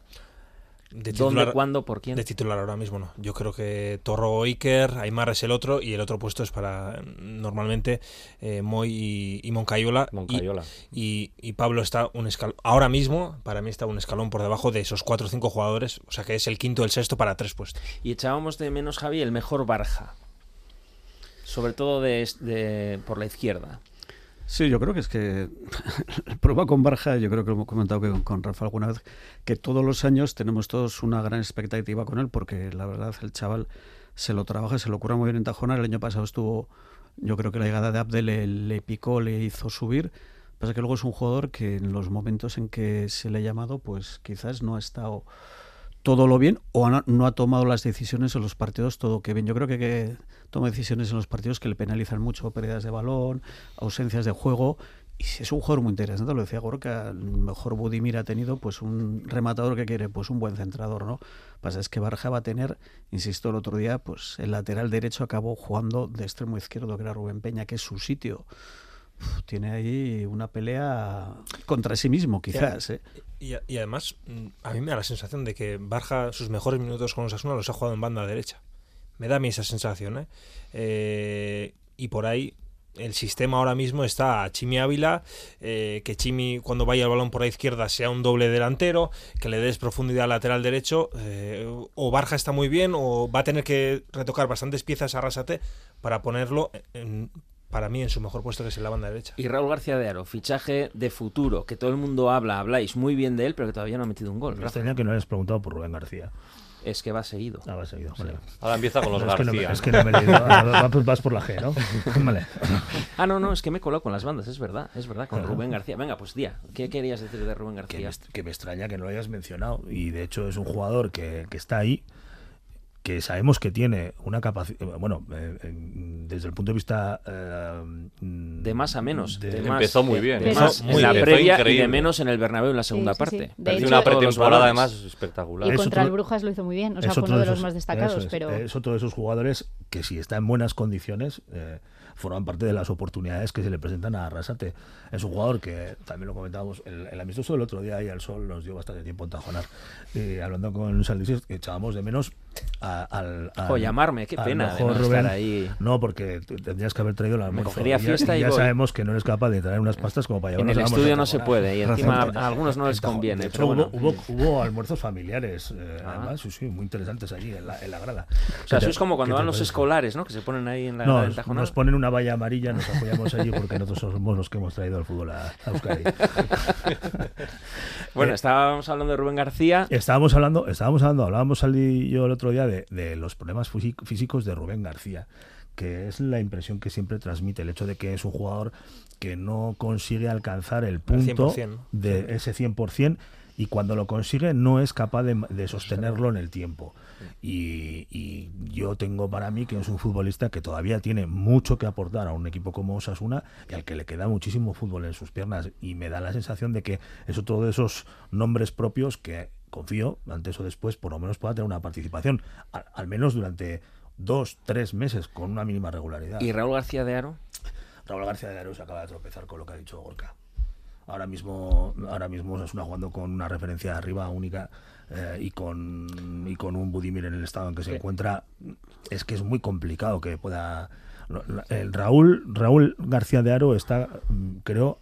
De titular, ¿Cuándo? ¿Por quién? De titular ahora mismo no. Yo creo que Torro o Iker, Aymar es el otro y el otro puesto es para normalmente eh, Moy y, Moncayola. Y, y, Pablo está un escalón. Ahora mismo, para mí está un escalón por debajo de esos cuatro o cinco jugadores. O sea que es el quinto o el sexto para tres puestos. Y echábamos de menos, Javi, el mejor Barja. Sobre todo de, por la izquierda. Sí, yo creo que es que prueba con Barja, yo creo que lo hemos comentado con Rafa alguna vez, que todos los años tenemos todos una gran expectativa con él, porque la verdad el chaval se lo trabaja, se lo cura muy bien en Tajona. El año pasado estuvo, yo creo que la llegada de Abdel le, picó, le hizo subir. Pasa que luego es un jugador que en los momentos en que se le ha llamado, pues quizás no ha estado todo lo bien o no ha tomado las decisiones en los partidos todo que bien. Yo creo que, toma decisiones en los partidos que le penalizan mucho, pérdidas de balón, ausencias de juego. Y es un jugador muy interesante, lo decía Gorka, el mejor Budimir ha tenido pues un rematador que quiere, pues un buen centrador, ¿no? Pasa es que Barja va a tener, insisto el otro día, pues el lateral derecho acabó jugando de extremo izquierdo, que era Rubén Peña, que es su sitio. Tiene ahí una pelea contra sí mismo, quizás. ¿eh? Y, y, además, mm, a mí me da la sensación de que Barja sus mejores minutos con Osasuna los ha jugado en banda derecha. Me da a mí esa sensación, ¿eh? eh y por ahí el sistema ahora mismo está a Chimi Ávila, eh, que Chimi cuando vaya el balón por la izquierda sea un doble delantero, que le des profundidad al lateral derecho, eh, o Barja está muy bien, o va a tener que retocar bastantes piezas a Rasate para ponerlo para mí en su mejor puesto que es en la banda derecha. Y Raúl García de Aro, fichaje de futuro, que todo el mundo habla, habláis muy bien de él, pero que todavía no ha metido un gol. Me extraña que no hayas preguntado por Rubén García. Es que va seguido. Ah, va seguido. Ahora empieza con los García. Es que no, me, he leído. vas por la G, ¿no? Vale. Ah, no, no, es que me coloco con las bandas, es verdad, es verdad, con Rubén García. Venga, pues día, ¿qué querías decir de Rubén García? Que me, extraña que no lo hayas mencionado. Y de hecho es un jugador que, que está ahí, que sabemos que tiene una capacidad, bueno, eh, desde el punto de vista... Eh, de más a menos. Empezó muy bien. De más en la previa y de menos en el Bernabéu en la segunda parte. Sí, una pretemporada además espectacular. Y contra el Brujas lo hizo muy bien, o sea, fue uno de los más destacados. Es, pero... es otro de esos jugadores que si está en buenas condiciones... Eh, forman parte de las oportunidades que se le presentan a Arrasate. Es un jugador que también lo comentábamos, el, el amistoso del otro día y al sol nos dio bastante tiempo en tajonar. Y hablando con Luis que echábamos de menos al, o llamarme, qué pena de no estar ahí. No, porque tendrías que haber traído la Me cogería fiesta y, ya sabemos que no eres capaz de traer unas pastas como para llevar En el estudio no se puede y encima a algunos no les conviene. Pero hubo, hubo, hubo, almuerzos familiares, eh, ah. además, sí, sí, muy interesantes allí en la, en la grada. O sea, eso es como cuando van los escolares, ¿no? Que se ponen ahí en la no, grada Nos ponen una valla amarilla, nos apoyamos allí porque nosotros somos los que hemos traído el fútbol a, Euskadi. bueno, estábamos hablando de Rubén García. Estábamos hablando, estábamos hablando, hablábamos yo el otro día de, de los problemas físicos de Rubén García que es la impresión que siempre transmite, el hecho de que es un jugador que no consigue alcanzar el punto de ese 100% y cuando lo consigue no es capaz de, sostenerlo en el tiempo. Y, yo tengo para mí que es un futbolista que todavía tiene mucho que aportar a un equipo como Osasuna y al que le queda muchísimo fútbol en sus piernas. Y me da la sensación de que es otro de esos nombres propios que confío, antes o después, por lo menos pueda tener una participación, al, menos durante dos, tres meses, con una mínima regularidad. ¿Y Raúl García de Aro? Raúl García de Aro se acaba de tropezar con lo que ha dicho Gorka. Ahora mismo, ahora mismo es una jugando con una referencia arriba única eh, y con y con un Budimir en el estado en que se encuentra. Es que es muy complicado que pueda. El Raúl Raúl García de Aro está, mm, creo,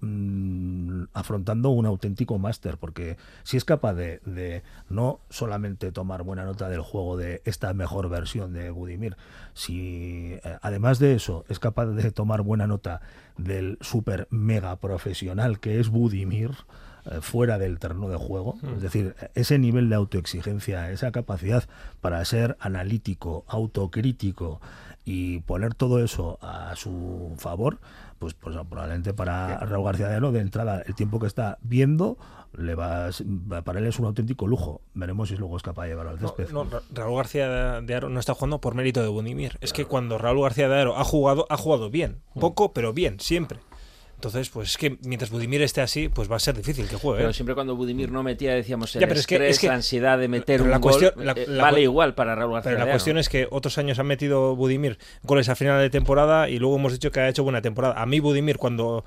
Mm, afrontando un auténtico máster, porque si es capaz de, no solamente tomar buena nota del juego de esta mejor versión de Budimir, si eh, además de eso es capaz de tomar buena nota del super mega profesional que es Budimir, eh, fuera del terreno de juego, mm. es decir, ese nivel de autoexigencia, esa capacidad para ser analítico, autocrítico y poner todo eso a su favor, pues, pues probablemente para Raúl García de Aro, de entrada, el tiempo que está viendo, le va, para él es un auténtico lujo. Veremos si luego es capaz de llevarlo al césped. Raúl García de Aro no está jugando por mérito de Bunimir. Es que cuando Raúl García de Aro ha jugado, ha jugado bien. Mm. Poco, pero bien, siempre. Entonces, pues es que mientras Budimir esté así, pues va a ser difícil que juegue. Pero ¿eh? siempre cuando Budimir no metía, decíamos, el estrés, la ansiedad de meter un gol, eh, vale igual para Raúl García. Pero la cuestión es que otros años han metido Budimir goles a final de temporada y luego hemos dicho que ha hecho buena temporada. A mí Budimir, cuando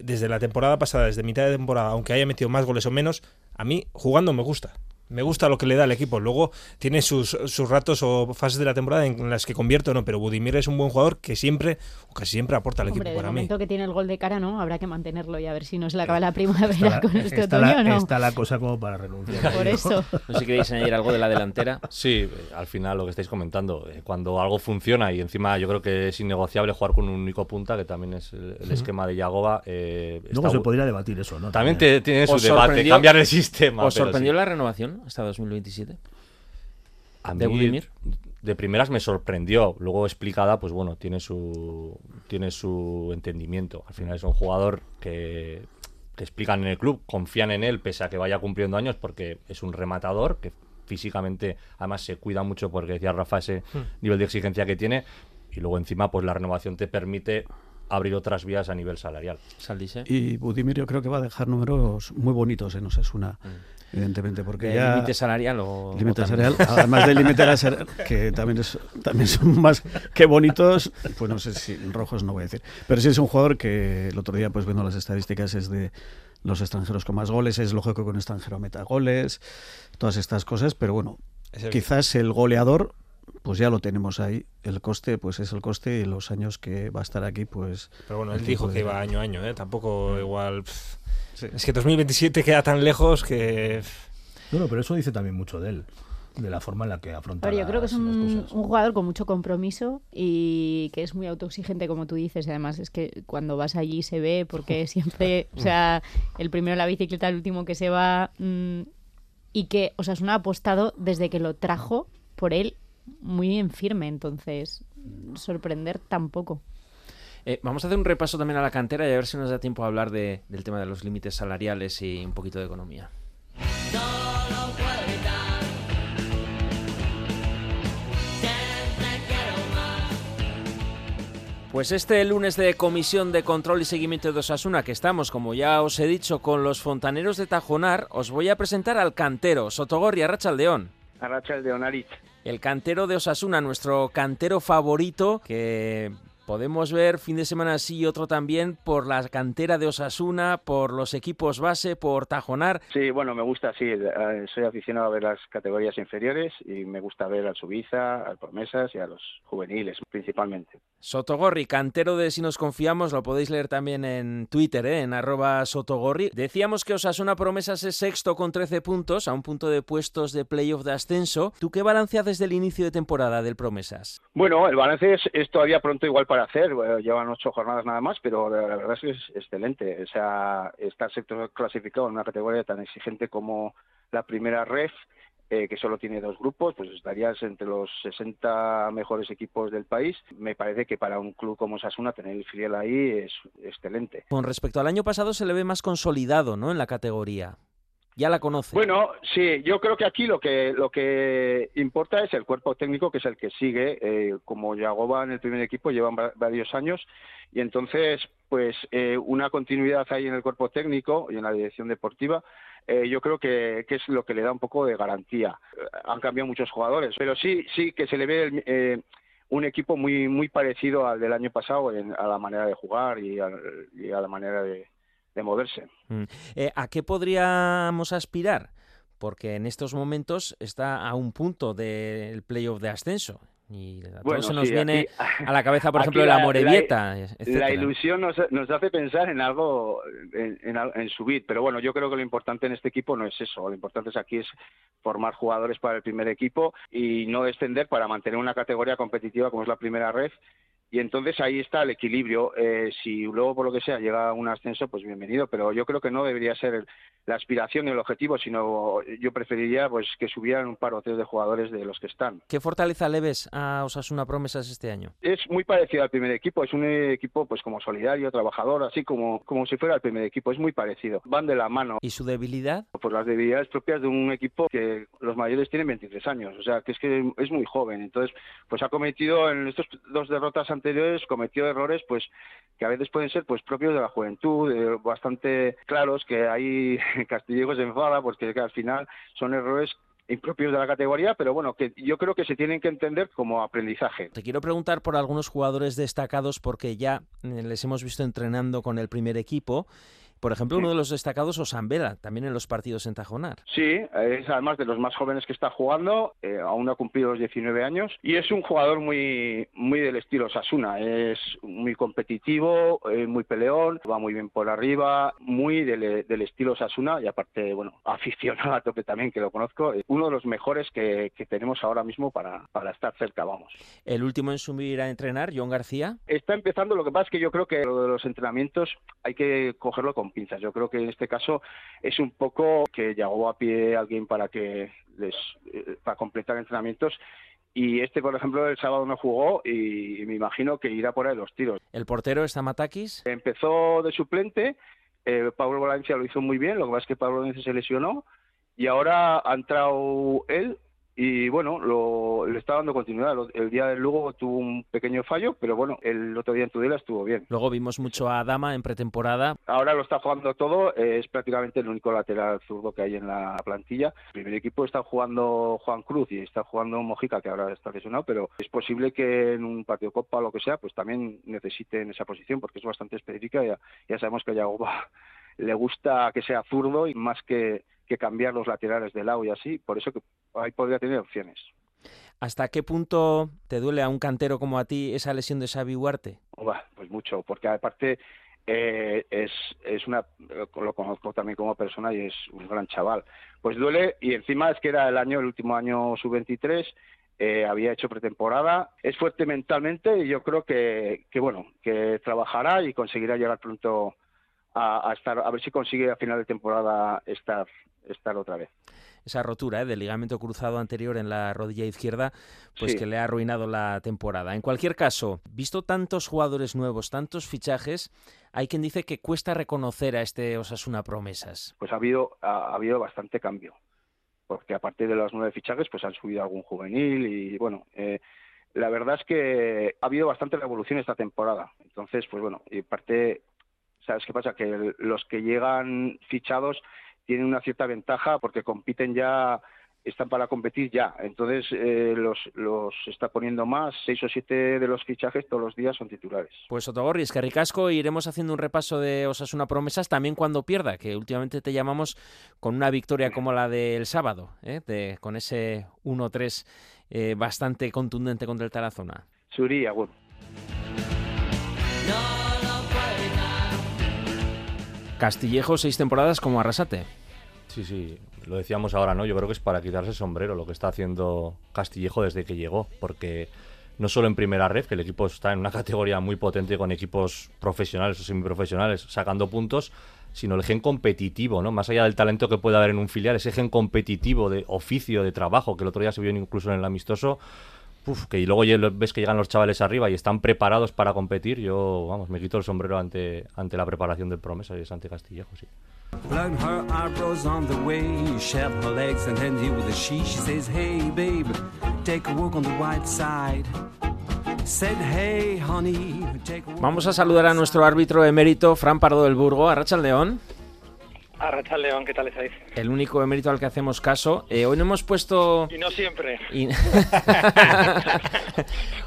desde la temporada pasada, desde mitad de temporada, aunque haya metido más goles o menos, a mí jugando me gusta me gusta lo que le da al equipo. Luego tiene sus, sus ratos o fases de la temporada en las que convierte o no, pero Budimir es un buen jugador que siempre, o casi siempre aporta al equipo para el momento que tiene el gol de cara, ¿no? Habrá que mantenerlo y a ver si no se le acaba la primavera con este otoño, ¿no? Está la cosa como para renunciar. Por eso. No sé si queréis añadir algo de la delantera. Sí, al final lo que estáis comentando, eh, cuando algo funciona y encima yo creo que es innegociable jugar con un único punta, que también es el, esquema de Yagoba. Eh, Luego se podría debatir eso, ¿no? También, tiene su debate, cambiar el sistema. ¿Os sorprendió la renovación hasta 2025? A mí, de primeras me sorprendió. Luego explicada, pues bueno, tiene su, tiene su entendimiento. Al final es un jugador que, que explican en el club, confían en él pese a que vaya cumpliendo años porque es un rematador que físicamente además se cuida mucho porque decía Rafa ese hmm. nivel de exigencia que tiene y luego encima pues la renovación te permite abrir otras vías a nivel salarial. Y Budimir yo creo que va a dejar números muy bonitos en Osasuna. Mm evidentemente, porque ya... ¿Límite salarial o...? Límite salarial, además del límite salarial, que también, es, también son más que bonitos, pues no sé si rojos no voy a decir, pero sí es un jugador que el otro día, pues viendo las estadísticas, es de los extranjeros con más goles, es lógico que un extranjero meta goles, todas estas cosas, pero bueno, quizás el goleador pues ya lo tenemos ahí. El coste, pues es el coste y los años que va a estar aquí, pues... Pero bueno, él dijo que iba año a año, ¿eh? Tampoco mm. igual... Es que 2027 queda tan lejos que... No, pero eso dice también mucho de él de la forma en la que afronta Pero yo creo que es un, jugador con mucho compromiso y que es muy autoexigente, como tú dices. Y además es que cuando vas allí se ve, porque siempre, o sea, el primero en la bicicleta, el último que se va. Mm, y que, o sea, es un apostado desde que lo trajo por él muy en firme. Entonces, sorprender tampoco. Eh, vamos a hacer un repaso también a la cantera y a ver si nos da tiempo a hablar de, del tema de los límites salariales y un poquito de economía. Pues este lunes de Comisión de Control y Seguimiento de Osasuna, que estamos, como ya os he dicho, con los fontaneros de Tajonar, os voy a presentar al cantero, Sotogorri Arrachaldeón. Arrachaldeón, Aritz. El cantero de Osasuna, nuestro cantero favorito, que podemos ver fin de semana sí y otro también por la cantera de Osasuna, por los equipos base, por Tajonar. Sí, bueno, me gusta, sí. Eh, soy aficionado a ver las categorías inferiores y me gusta ver al Subiza, al Promesas y a los juveniles principalmente. Sotogorri, cantero de Si nos confiamos, lo podéis leer también en Twitter, ¿eh? en arroba Sotogorri. Decíamos que Osasuna Promesas es sexto con 13 puntos, a un punto de puestos de playoff de ascenso. ¿Tú qué balance haces del inicio de temporada del Promesas? Bueno, el balance es, todavía pronto igual para hacer, llevan ocho jornadas nada más, pero la, verdad es que es excelente. O sea, estar sector clasificado en una categoría tan exigente como la primera ref eh, que solo tiene dos grupos, pues estarías entre los 60 mejores equipos del país. Me parece que para un club como Sasuna tener el filial ahí es excelente. Con respecto al año pasado se le ve más consolidado, ¿no? En la categoría. Ya la conoce. Bueno, sí, yo creo que aquí lo que lo que importa es el cuerpo técnico, que es el que sigue. Eh, como Yagoba en el primer equipo llevan varios años y entonces, pues eh, una continuidad ahí en el cuerpo técnico y en la dirección deportiva eh, yo creo que, es lo que le da un poco de garantía. Eh, han cambiado muchos jugadores, pero sí, sí que se le ve eh, un equipo muy muy parecido al del año pasado en, a la manera de jugar y a, la manera de, moverse. Mm. ¿A qué podríamos aspirar? Porque en estos momentos está a un punto del playoff de ascenso. Y a se nos viene a la cabeza, por ejemplo, la, Morevieta. La, ilusión nos, nos, hace pensar en algo, en, en, subir, pero bueno, yo creo que lo importante en este equipo no es eso. Lo importante es aquí es formar jugadores para el primer equipo y no descender para mantener una categoría competitiva como es la primera red y entonces ahí está el equilibrio. Eh, si luego, por lo que sea, llega un ascenso, pues bienvenido, pero yo creo que no debería ser la aspiración y el objetivo, sino yo preferiría pues que subieran un par o tres de jugadores de los que están. ¿Qué fortaleza le ves a Osasuna Promesas este año? Es muy parecido al primer equipo, es un equipo pues como solidario, trabajador, así como, como si fuera el primer equipo, es muy parecido, van de la mano. ¿Y su debilidad? Pues las debilidades propias de un equipo que los mayores tienen 23 años, o sea, que es que es muy joven, entonces pues ha cometido en estos dos derrotas anteriores cometió errores pues que a veces pueden ser pues propios de la juventud, eh, bastante claros que ahí Castillejo se enfada porque que al final son errores impropios de la categoría, pero bueno, que yo creo que se tienen que entender como aprendizaje. Te quiero preguntar por algunos jugadores destacados porque ya eh, les hemos visto entrenando con el primer equipo por ejemplo, uno de los destacados, Osambela, también en los partidos en Tajonar. Sí, es además de los más jóvenes que está jugando, eh, aún ha cumplido los 19 años, y es un jugador muy, muy del estilo Sasuna, es muy competitivo, muy peleón, va muy bien por arriba, muy del, estilo Sasuna, y aparte, bueno, aficionado a tope también, que lo conozco, uno de los mejores que, tenemos ahora mismo para, para estar cerca, vamos. El último en subir a entrenar, John García. Está empezando, lo que pasa es que yo creo que lo de los entrenamientos hay que cogerlo con pinzas. Yo creo que en este caso es un poco que llegó a pie alguien para que les eh, para completar entrenamientos y este, por ejemplo, el sábado no jugó y me imagino que irá por ahí los tiros. ¿El portero está Matakis? Empezó de suplente, eh, Pablo Valencia lo hizo muy bien, lo que pasa es que Pablo Valencia se lesionó y ahora ha entrado él y bueno, lo, le está dando continuidad. El día del Lugo tuvo un pequeño fallo, pero bueno, el otro día en Tudela estuvo bien. Luego vimos mucho a Dama en pretemporada. Ahora lo está jugando todo, es prácticamente el único lateral zurdo que hay en la plantilla. El primer equipo está jugando Juan Cruz y está jugando Mojica, que ahora está lesionado, pero es posible que en un partido Copa o lo que sea, pues también necesiten esa posición, porque es bastante específica. Ya, ya sabemos que a Yagoba le gusta que sea zurdo y más que que cambiar los laterales de lado y así, por eso que ahí podría tener opciones. ¿Hasta qué punto te duele a un cantero como a ti esa lesión de Xavi Huarte? pues mucho, porque aparte eh, es, es una, lo conozco también como persona y es un gran chaval. Pues duele y encima es que era el año, el último año sub-23, eh, había hecho pretemporada, es fuerte mentalmente y yo creo que, que bueno, que trabajará y conseguirá llegar pronto a, a, estar, a ver si consigue a final de temporada estar estar otra vez. Esa rotura ¿eh? del ligamento cruzado anterior en la rodilla izquierda, pues que le ha arruinado la temporada. En cualquier caso, visto tantos jugadores nuevos, tantos fichajes, hay quien dice que cuesta reconocer a este Osasuna promesas. Pues ha habido, ha, habido bastante cambio, porque aparte de los nueve fichajes, pues han subido algún juvenil y bueno. Eh, la verdad es que ha habido bastante revolución esta temporada. Entonces, pues bueno, y parte, ¿sabes qué pasa? Que los que llegan fichados tienen una cierta ventaja porque compiten ya están para competir ya. Entonces eh, los, los está poniendo más, seis o siete de los fichajes todos los días son titulares. Pues Otogorri, es que ricasco iremos haciendo un repaso de Osasuna promesas también cuando pierda, que últimamente te llamamos con una victoria como la del sábado, ¿eh? de, con ese 1-3 eh, bastante contundente contra el Tarazona. Suri, agur. Castillejo, seis temporadas como Arrasate. Sí, sí, lo decíamos ahora, ¿no? Yo creo que es para quitarse el sombrero lo que está haciendo Castillejo desde que llegó, porque no solo en primera red, que el equipo está en una categoría muy potente con equipos profesionales o semiprofesionales sacando puntos, sino el gen competitivo, ¿no? Más allá del talento que puede haber en un filial, ese gen competitivo de oficio, de trabajo, que el otro día se vio incluso en el amistoso, uf, que y luego ves que llegan los chavales arriba y están preparados para competir, yo, vamos, me quito el sombrero ante, ante la preparación del promesa y de Santi Castillejo, sí. Blown her eyebrows on the way, shaved her legs and then with a she. She says, Hey babe, take a walk on the white side. Said, hey, honey, take a walk Vamos a saludar a nuestro árbitro emérito, Fran Pardo del Burgo, a Racha León. Arracha León, ¿qué tal estáis? El único emérito al que hacemos caso. Eh, hoy no hemos puesto. Y no siempre.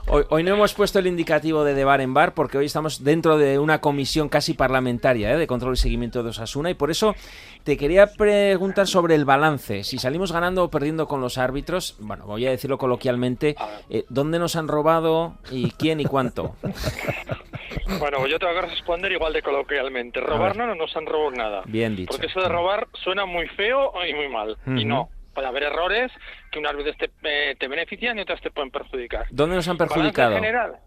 hoy, no hemos puesto el indicativo de de bar en bar porque hoy estamos dentro de una comisión casi parlamentaria eh, de control y seguimiento de Osasuna y por eso te quería preguntar sobre el balance. Si salimos ganando o perdiendo con los árbitros, bueno, voy a decirlo coloquialmente, eh, ¿dónde nos han robado y quién y cuánto? Bueno, yo tengo que responder igual de coloquialmente. Robar no, no nos han robado nada. Bien dicho. Porque eso de robar suena muy feo y muy mal. Y no. Puede haber errores que unas veces te, eh, te benefician y otras te pueden perjudicar. ¿Dónde nos han perjudicado? En general,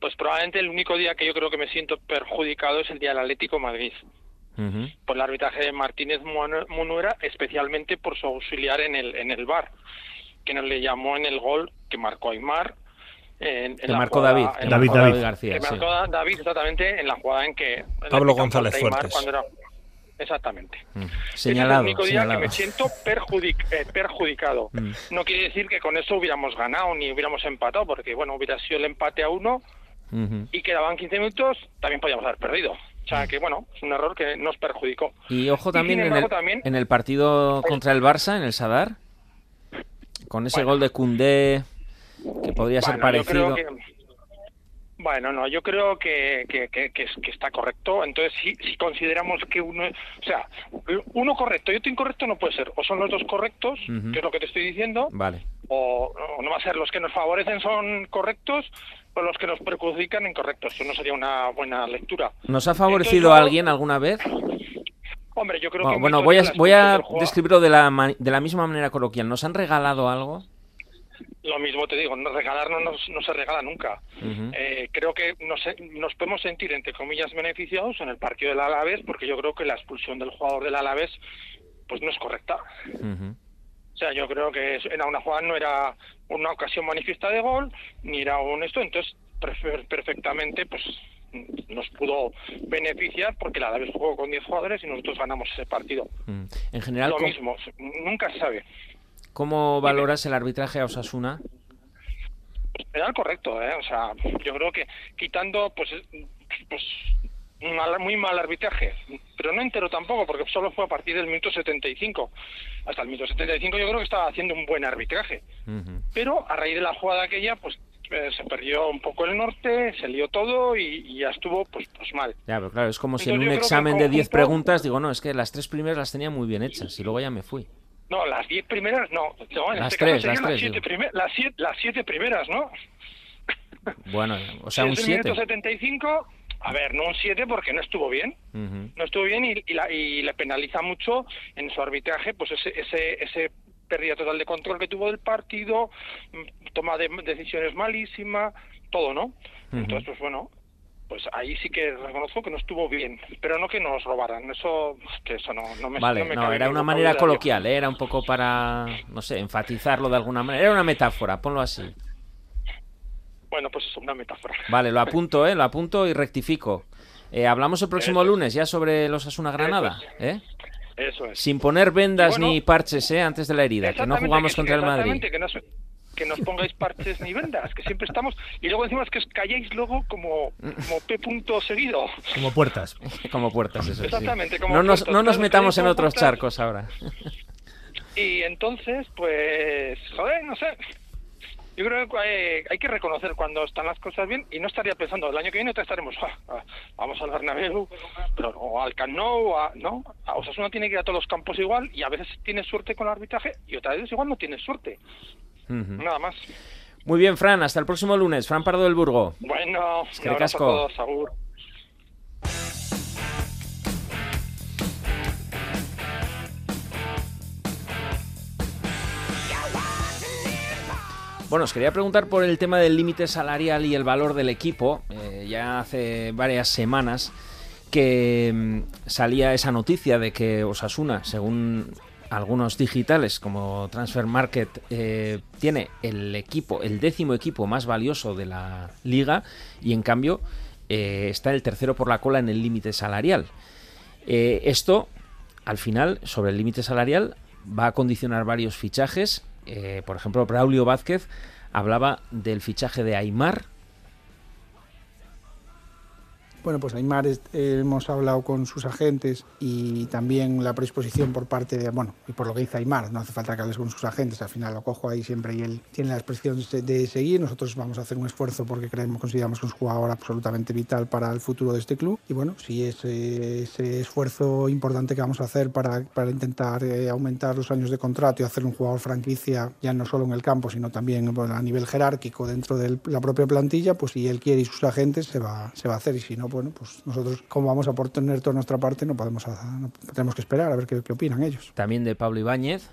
pues probablemente el único día que yo creo que me siento perjudicado es el día del Atlético Madrid. Por el arbitraje de Martínez Munuera, especialmente por su auxiliar en el, en el bar, que nos le llamó en el gol que marcó Aymar en, que marcó David, David, David, García. Que marcó David exactamente en la jugada en que... Pablo González Fuertes. Exactamente. Mm. Señalado. es el único día que me siento eh, perjudicado. Mm. No quiere decir que con eso hubiéramos ganado ni hubiéramos empatado, porque bueno, hubiera sido el empate a uno y quedaban 15 minutos, también podíamos haber perdido. O sea que bueno, es un error que nos perjudicó. Y ojo también, en, el, en el partido contra el Barça, en el Sadar, con ese gol de Cundé que podría ser parecido. Bueno, no, yo creo que, que, que, está correcto. Entonces, si, si consideramos que uno, o sea, uno correcto y otro incorrecto no puede ser. O son los dos correctos, que es lo que te estoy diciendo, vale. o, no va a ser los que nos favorecen son correctos o los que nos perjudican incorrectos. Eso no sería una buena lectura. ¿Nos ha favorecido alguien alguna vez? Hombre, yo creo bueno, que... Bueno, voy a, voy a describirlo de la, de la misma manera coloquial. ¿Nos han regalado algo? Lo mismo te digo, no regalar no, no se regala nunca. eh, creo que nos, nos, podemos sentir, entre comillas, beneficiados en el partido del Alavés, porque yo creo que la expulsión del jugador del Alavés pues no es correcta. O sea, yo creo que era una jugada, no era una ocasión manifiesta de gol, ni era un esto, entonces perfectamente pues nos pudo beneficiar porque el Alavés jugó con 10 jugadores y nosotros ganamos ese partido. En general, lo mismo, nunca se sabe. ¿Cómo valoras el arbitraje a Osasuna? Era correcto, ¿eh? O sea, yo creo que quitando, pues, pues muy mal arbitraje, pero no entero tampoco, porque solo fue a partir del minuto 75. Hasta el minuto 75 yo creo que estaba haciendo un buen arbitraje. Pero a raíz de la jugada aquella, pues eh, se perdió un poco el norte, se lió todo y, ya estuvo pues, pues mal. Ya, pero claro, es como si en un examen de 10 preguntas digo, no, es que las tres primeras las tenía muy bien hechas y luego ya me fui. No, las diez primeras no. en las este tres, caso las, tres, las, siete, las, siete, primeras, ¿no? Bueno, o sea, un 7. 75, a ver, no un 7 porque no estuvo bien. No estuvo bien y, y, le penaliza mucho en su arbitraje, pues ese, ese, ese pérdida total de control que tuvo del partido, mm, toma de decisiones malísima, todo, ¿no? Entonces, pues bueno, pues ahí sí que reconozco que no estuvo bien, pero no que nos robaran, eso que eso no, no me Vale, no, era una manera coloquial, ¿eh? era un poco para, no sé, enfatizarlo de alguna manera, era una metáfora, ponlo así. Bueno, pues es una metáfora. Vale, lo apunto, ¿eh? Lo apunto y rectifico. Eh, hablamos el próximo lunes ya sobre los Asuna Granada, ¿eh? Eso es. Sin poner vendas ni parches, ¿eh? Antes de la herida, que no jugamos contra el Madrid. Que no, que nos pongáis parches ni vendas, que siempre estamos. Y luego decimos que os calléis luego como, como P punto seguido. Como puertas. como puertas, eso Exactamente. Como no nos, no nos metamos en otros charcos ahora. Y entonces, pues, joder, no sé. Yo creo que hay, hay, que reconocer cuando están las cosas bien y no estaría pensando, el año que viene te estaremos, ah, ah, vamos al Bernabéu, pero, o al Camp Nou, a, ¿no? O sea, uno tiene que ir a todos los campos igual y a veces tienes suerte con el arbitraje y otras veces igual no tienes suerte. Nada más. Muy bien, Fran, hasta el próximo lunes. Fran Pardo del Burgo. Bueno, es que casco. Bueno, os quería preguntar por el tema del límite salarial y el valor del equipo. Eh, ya hace varias semanas que mm, salía esa noticia de que Osasuna, según algunos digitales como Transfer Market, eh, tiene el equipo, el décimo equipo más valioso de la liga y en cambio eh, está el tercero por la cola en el límite salarial. esto, al final, sobre el límite salarial, va a condicionar varios fichajes eh, por ejemplo, Braulio Vázquez hablaba del fichaje de Aymar bueno, pues Aymar hemos hablado con sus agentes y también la predisposición por parte de, bueno, y por lo que dice Aymar, no hace falta que hables con sus agentes, al final lo cojo ahí siempre y él tiene la disposición de seguir. Nosotros vamos a hacer un esfuerzo porque creemos, consideramos que es un jugador absolutamente vital para el futuro de este club. Y bueno, si ese, ese esfuerzo importante que vamos a hacer para, para intentar eh, aumentar los años de contrato y hacer un jugador franquicia, ya no solo en el campo, sino también a nivel jerárquico dentro de la propia plantilla, pues si él quiere y sus agentes se va, se va a hacer y si no, pues bueno, pues nosotros, como vamos a por tener toda nuestra parte, no podemos, tenemos que esperar a ver qué, opinan ellos. También de Pablo Ibáñez.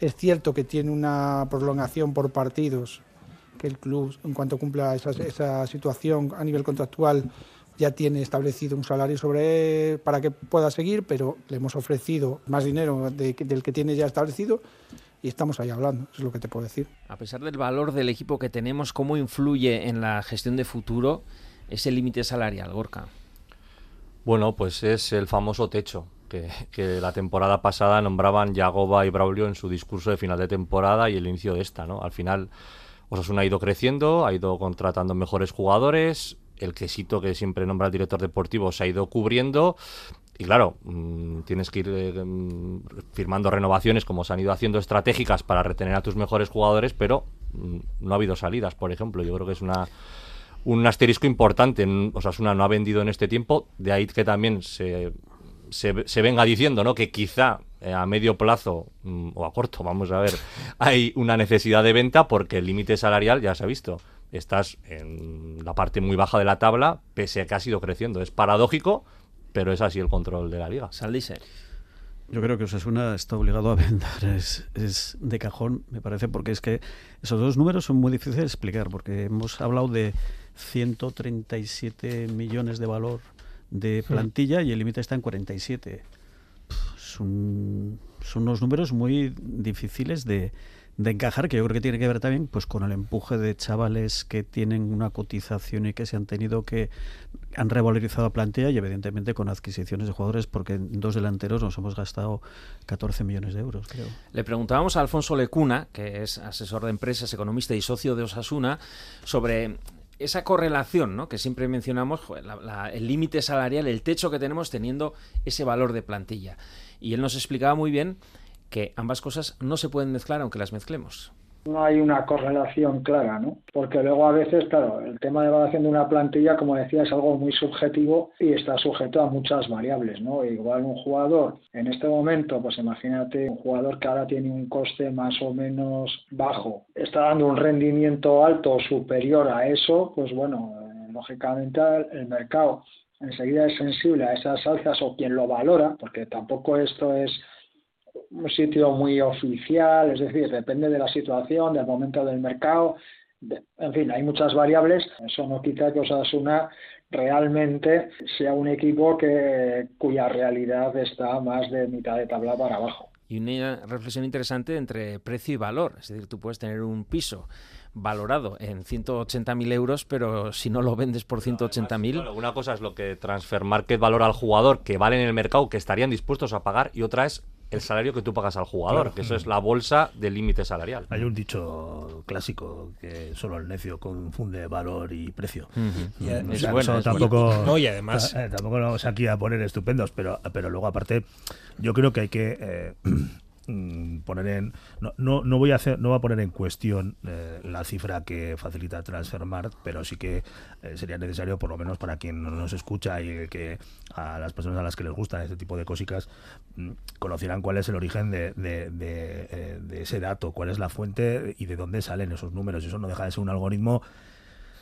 Es cierto que tiene una prolongación por partidos, que el club, en cuanto cumpla esa, esa situación a nivel contractual, ya tiene establecido un salario sobre para que pueda seguir, pero le hemos ofrecido más dinero del que tiene ya establecido y estamos ahí hablando, es lo que te puedo decir. A pesar del valor del equipo que tenemos, ¿cómo influye en la gestión de futuro ese límite salarial, Gorka? Bueno, pues es el famoso techo, que, la temporada pasada nombraban Yagoba y Braulio en su discurso de final de temporada y el inicio de esta, ¿no? Al final, Osasuna ha ido creciendo, ha ido contratando mejores jugadores, el quesito que siempre nombra el director deportivo se ha ido cubriendo y claro, mm, tienes que ir eh, mm, firmando renovaciones como se han ido haciendo estratégicas para retener a tus mejores jugadores, pero mm, no ha habido salidas, por ejemplo. Yo creo que es una un asterisco importante. Osasuna no ha vendido en este tiempo, de ahí que también se, se, venga diciendo ¿no? que quizá eh, a medio plazo mm, o a corto, vamos a ver, hay una necesidad de venta porque el límite salarial ya se ha visto. Estás en la parte muy baja de la tabla, pese a que ha sido creciendo. Es paradójico, pero es así el control de la liga. Saldice. Yo creo que Osasuna está obligado a vender, es, es, de cajón, me parece, porque es que esos dos números son muy difíciles de explicar, porque hemos hablado de 137 millones de valor de plantilla y el límite está en 47. Son, son unos números muy difíciles de, de encajar, que yo creo que tiene que ver también pues con el empuje de chavales que tienen una cotización y que se han tenido que han revalorizado la plantilla y evidentemente con adquisiciones de jugadores porque en dos delanteros nos hemos gastado 14 millones de euros, creo. Le preguntábamos a Alfonso Lecuna, que es asesor de empresas, economista y socio de Osasuna, sobre esa correlación ¿no? que siempre mencionamos, el límite salarial, el techo que tenemos teniendo ese valor de plantilla. Y él nos explicaba muy bien que ambas cosas no se pueden mezclar aunque las mezclemos no hay una correlación clara, ¿no? Porque luego a veces, claro, el tema de evaluación de una plantilla, como decía, es algo muy subjetivo y está sujeto a muchas variables, ¿no? Igual un jugador, en este momento, pues imagínate un jugador que ahora tiene un coste más o menos bajo, está dando un rendimiento alto superior a eso, pues bueno, eh, lógicamente el mercado enseguida es sensible a esas alzas o quien lo valora, porque tampoco esto es un sitio muy oficial, es decir, depende de la situación, del momento del mercado, en fin, hay muchas variables. Eso no quita que Osasuna realmente sea un equipo que cuya realidad está más de mitad de tabla para abajo. Y una reflexión interesante entre precio y valor. Es decir, tú puedes tener un piso valorado en 180.000 euros, pero si no lo vendes por 180.000... una cosa es lo que Transfer Market valora al jugador, que vale en el mercado, que estarían dispuestos a pagar, y otra es el salario que tú pagas al jugador, que eso es la bolsa del límite salarial. Hay un dicho clásico que solo el necio confunde valor y precio. tampoco, no, y además tampoco vamos aquí a poner estupendos, pero, pero luego aparte yo creo que hay que... Eh, mm, poner en no, no, no voy a hacer no va a poner en cuestión eh, la cifra que facilita Transfermarkt, pero sí que eh, sería necesario por lo menos para quien nos escucha y que a las personas a las que les gustan este tipo de cositas mm, conocieran cuál es el origen de, de, de, de ese dato, cuál es la fuente y de dónde salen esos números. Eso no deja de ser un algoritmo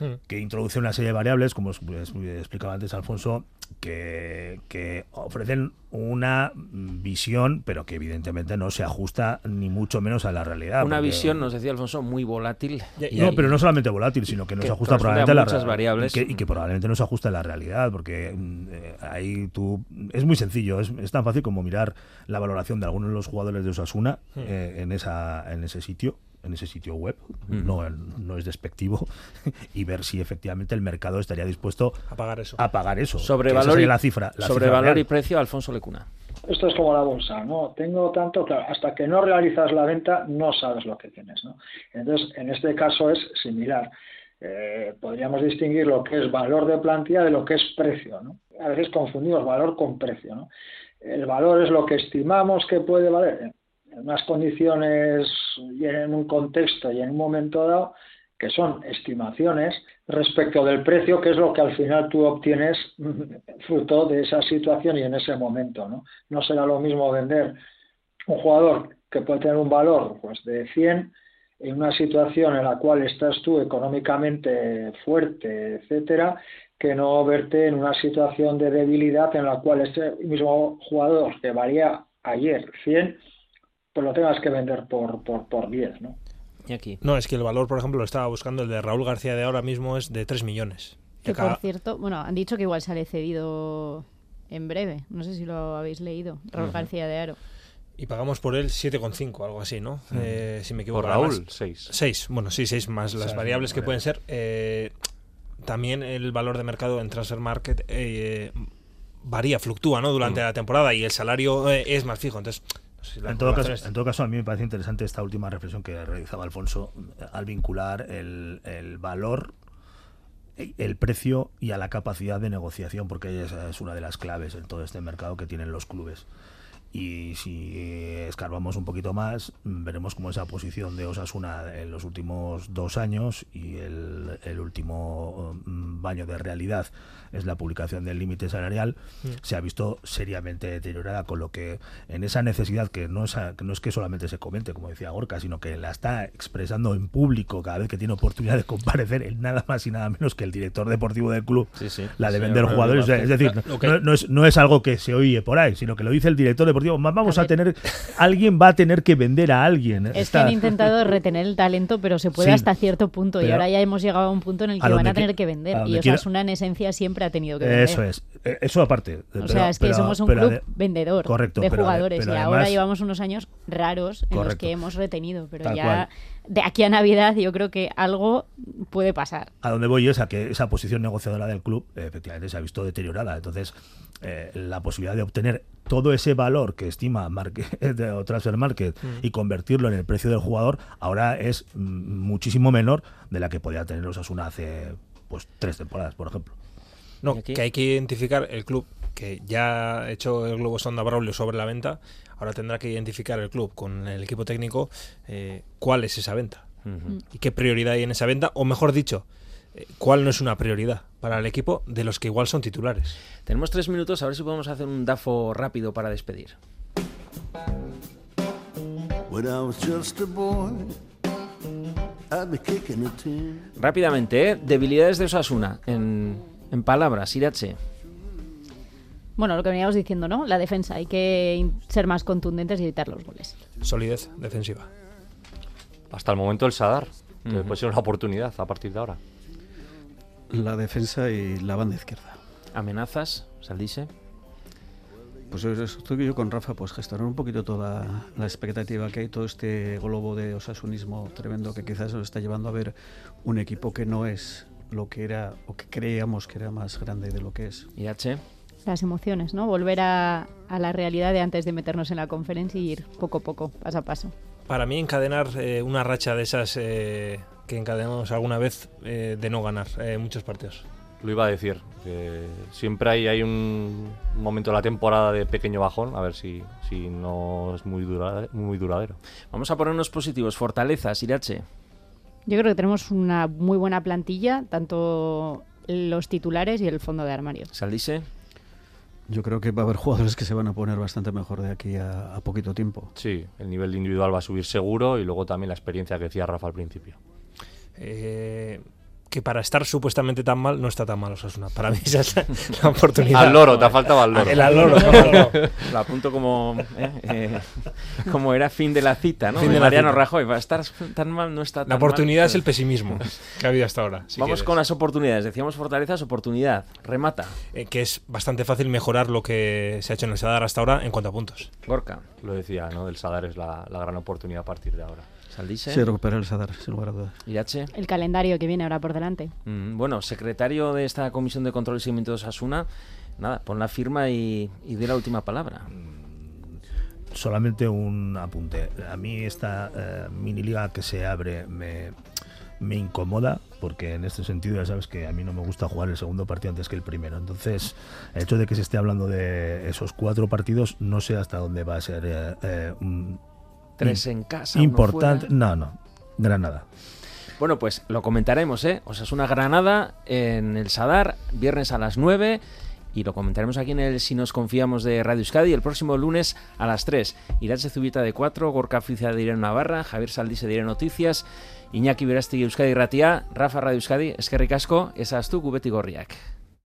Hmm. que introduce una serie de variables, como os- pues, explicaba antes Alfonso, que, que ofrecen una visión, pero que evidentemente no se ajusta ni mucho menos a la realidad. Una porque- visión, nos decía Alfonso, muy volátil. y- no, pero no solamente volátil, sino que no que se ajusta a probablemente a, la variables. Y que, y que probablemente no se ajusta a la realidad, porque mm, eh, ahí tú. Es muy sencillo, es, es tan fácil como mirar la valoración de algunos de los jugadores de Osasuna Hmm. eh, en, esa, en ese sitio en ese sitio web, no, no es despectivo, y ver si efectivamente el mercado estaría dispuesto A pagar eso. a pagar eso. Sobre valor, y, la cifra. la sobre cifra valor y precio, Alfonso Lecuna. Esto es como la bolsa, ¿no? Tengo tanto, claro, hasta que no realizas la venta no sabes lo que tienes, ¿no? Entonces, en este caso es similar. Eh, podríamos distinguir lo que es valor de plantilla de lo que es precio, ¿no? A veces confundimos valor con precio, ¿no? El valor es lo que estimamos que puede valer unas condiciones y en un contexto y en un momento dado que son estimaciones respecto del precio, que es lo que al final tú obtienes fruto de esa situación y en ese momento. No, no será lo mismo vender un jugador que puede tener un valor pues, de 100 en una situación en la cual estás tú económicamente fuerte, etcétera, que no verte en una situación de debilidad en la cual ese mismo jugador que valía ayer 100, pues lo tengas que vender por, por, por 10, ¿no? Y aquí. No, es que el valor, por ejemplo, lo estaba buscando, el de Raúl García de ahora mismo es de 3 millones. Que acá- por cierto, bueno, han dicho que igual sale cedido en breve. No sé si lo habéis leído. Raúl. García de Aro. Y pagamos por él 7,5, algo así, ¿no? Eh, si me equivoco. Por Raúl, Además, 6. 6, bueno, sí, 6 más O sea, las es variables que pueden ser. Eh, también el valor de mercado en Transfer Market eh, varía, fluctúa, ¿no? Durante la temporada y el salario eh, es más fijo. Entonces, si En todo, caso, es- en todo caso, a mí me parece interesante esta última reflexión que realizaba Alfonso eh, al vincular el, el valor, eh, el precio y a la capacidad de negociación, porque esa es una de las claves en todo este mercado que tienen los clubes. Y si escarbamos un poquito más, veremos cómo esa posición de Osasuna en los últimos dos años y el, el último mm, baño de realidad es la publicación del límite salarial, Mm. se ha visto seriamente deteriorada, con lo que en esa necesidad que no es, a- que no es que solamente se comente, como decía Gorka, sino que la está expresando en público cada vez que tiene oportunidad de comparecer en nada más y nada menos que el director deportivo del club, la de Sí, vender jugadores. Es decir, no es, no es algo que se oye por ahí, sino que lo dice el director deportivo. "Ma- Vamos a, tener, alguien va a tener que vender a alguien. Es que Está- han intentado retener el talento, pero se puede Sí. hasta cierto punto. Y ahora ya hemos llegado a un punto en el A que van a tener que vender. Y quiera- Osasuna en esencia siempre ha tenido que vender. Eso es. Eh, Eso aparte. O Pero- sea, es que pero- somos un club vendedor Correcto, de jugadores pero y ahora llevamos unos años raros en los que hemos retenido, pero ya cual. de aquí a Navidad yo creo que algo puede pasar. a donde voy es a que esa posición negociadora del club efectivamente se ha visto deteriorada. Entonces, eh, la posibilidad de obtener todo ese valor que estima Market, o Transfer Market Mm. y convertirlo en el precio del jugador ahora es mm, muchísimo menor de la que podía tener Osasuna hace pues tres temporadas, por ejemplo. No, que hay que identificar el club que ya ha hecho el globo sonda Braulio sobre la venta. Ahora tendrá que identificar el club con el equipo técnico eh, cuál es esa venta y qué prioridad hay en esa venta, o mejor dicho, cuál no es una prioridad para el equipo de los que igual son titulares. Tenemos tres minutos, a ver si podemos hacer un DAFO rápido para despedir. When I was just a boy, I'd be kicking a tin. Rápidamente, ¿eh? debilidades de Osasuna, en, en palabras, Irache. Bueno, lo que veníamos diciendo, ¿no? La defensa, hay que ser más contundentes y evitar los goles. Solidez defensiva. Hasta el momento el Sadar, que Ujú. puede ser una oportunidad a partir de ahora. La defensa y la banda izquierda. Amenazas, Saldice. Pues estoy yo con Rafa, pues gestionar un poquito toda la expectativa que hay, todo este globo de osasunismo tremendo que quizás nos está llevando a ver un equipo que no es lo que era o que creíamos que era más grande de lo que es. Irache. Las emociones, ¿no? Volver a, a la realidad de antes de meternos en la conferencia y ir poco a poco, paso a paso. Para mí encadenar eh, una racha de esas eh, que encadenamos alguna vez eh, de no ganar eh, muchos partidos. Lo iba a decir. Que siempre hay, hay un momento de la temporada de pequeño bajón, a ver si, si no es muy, dura, muy duradero. Vamos a ponernos positivos. Fortalezas, Irache. Yo creo que tenemos una muy buena plantilla, tanto los titulares y el fondo de armario. Saldise. Yo creo que va a haber jugadores que se van a poner bastante mejor de aquí a, a poquito tiempo. Sí, el nivel individual va a subir seguro y luego también la experiencia que decía Rafa al principio. Eh, que para estar supuestamente tan mal no está tan mal Osasuna. Para mí esa es la, la oportunidad. Al loro, te ha faltado al loro. El al loro. Lo apunto como, eh, eh, como era fin de la cita, ¿no? Fin de Mariano cita. Rajoy. Va a estar tan mal, no está tan La oportunidad mal. es el pesimismo que ha habido hasta ahora. si Vamos quieres. con las oportunidades. Decíamos fortalezas, oportunidad. Remata. Eh, que es bastante fácil mejorar lo que se ha hecho en el Sadar hasta ahora en cuanto a puntos. Gorka. Lo decía, ¿no? Del Sadar es la, la gran oportunidad a partir de ahora. Saldise. Sí, recuperar el Sadar, sin lugar a dudas. Irache. El calendario que viene ahora por delante. Mm, bueno, secretario de esta Comisión de Control y Seguimiento de Osasuna, nada, pon la firma y, y di la última palabra. Solamente un apunte. A mí esta eh, mini liga que se abre me, me incomoda porque en este sentido ya sabes que a mí no me gusta jugar el segundo partido antes que el primero. Entonces, el hecho de que se esté hablando de esos cuatro partidos, no sé hasta dónde va a ser eh, eh, un- Tres im- en casa, Importante. No, no. Granada. Bueno, pues lo comentaremos, ¿eh? Osasuna Granada en el Sadar, viernes a las 9. Y lo comentaremos aquí en el Si nos confiamos de Radio Euskadi el próximo lunes a las 3. Irache Zubita de 4, Gorka Fiza de Irene Navarra, Javier Saldise de Irene Noticias, Iñaki Berasti Euskadi Ratia, Rafa Radio Euskadi, Eskerrik Asko, esas tú, Gubeti Gorriak.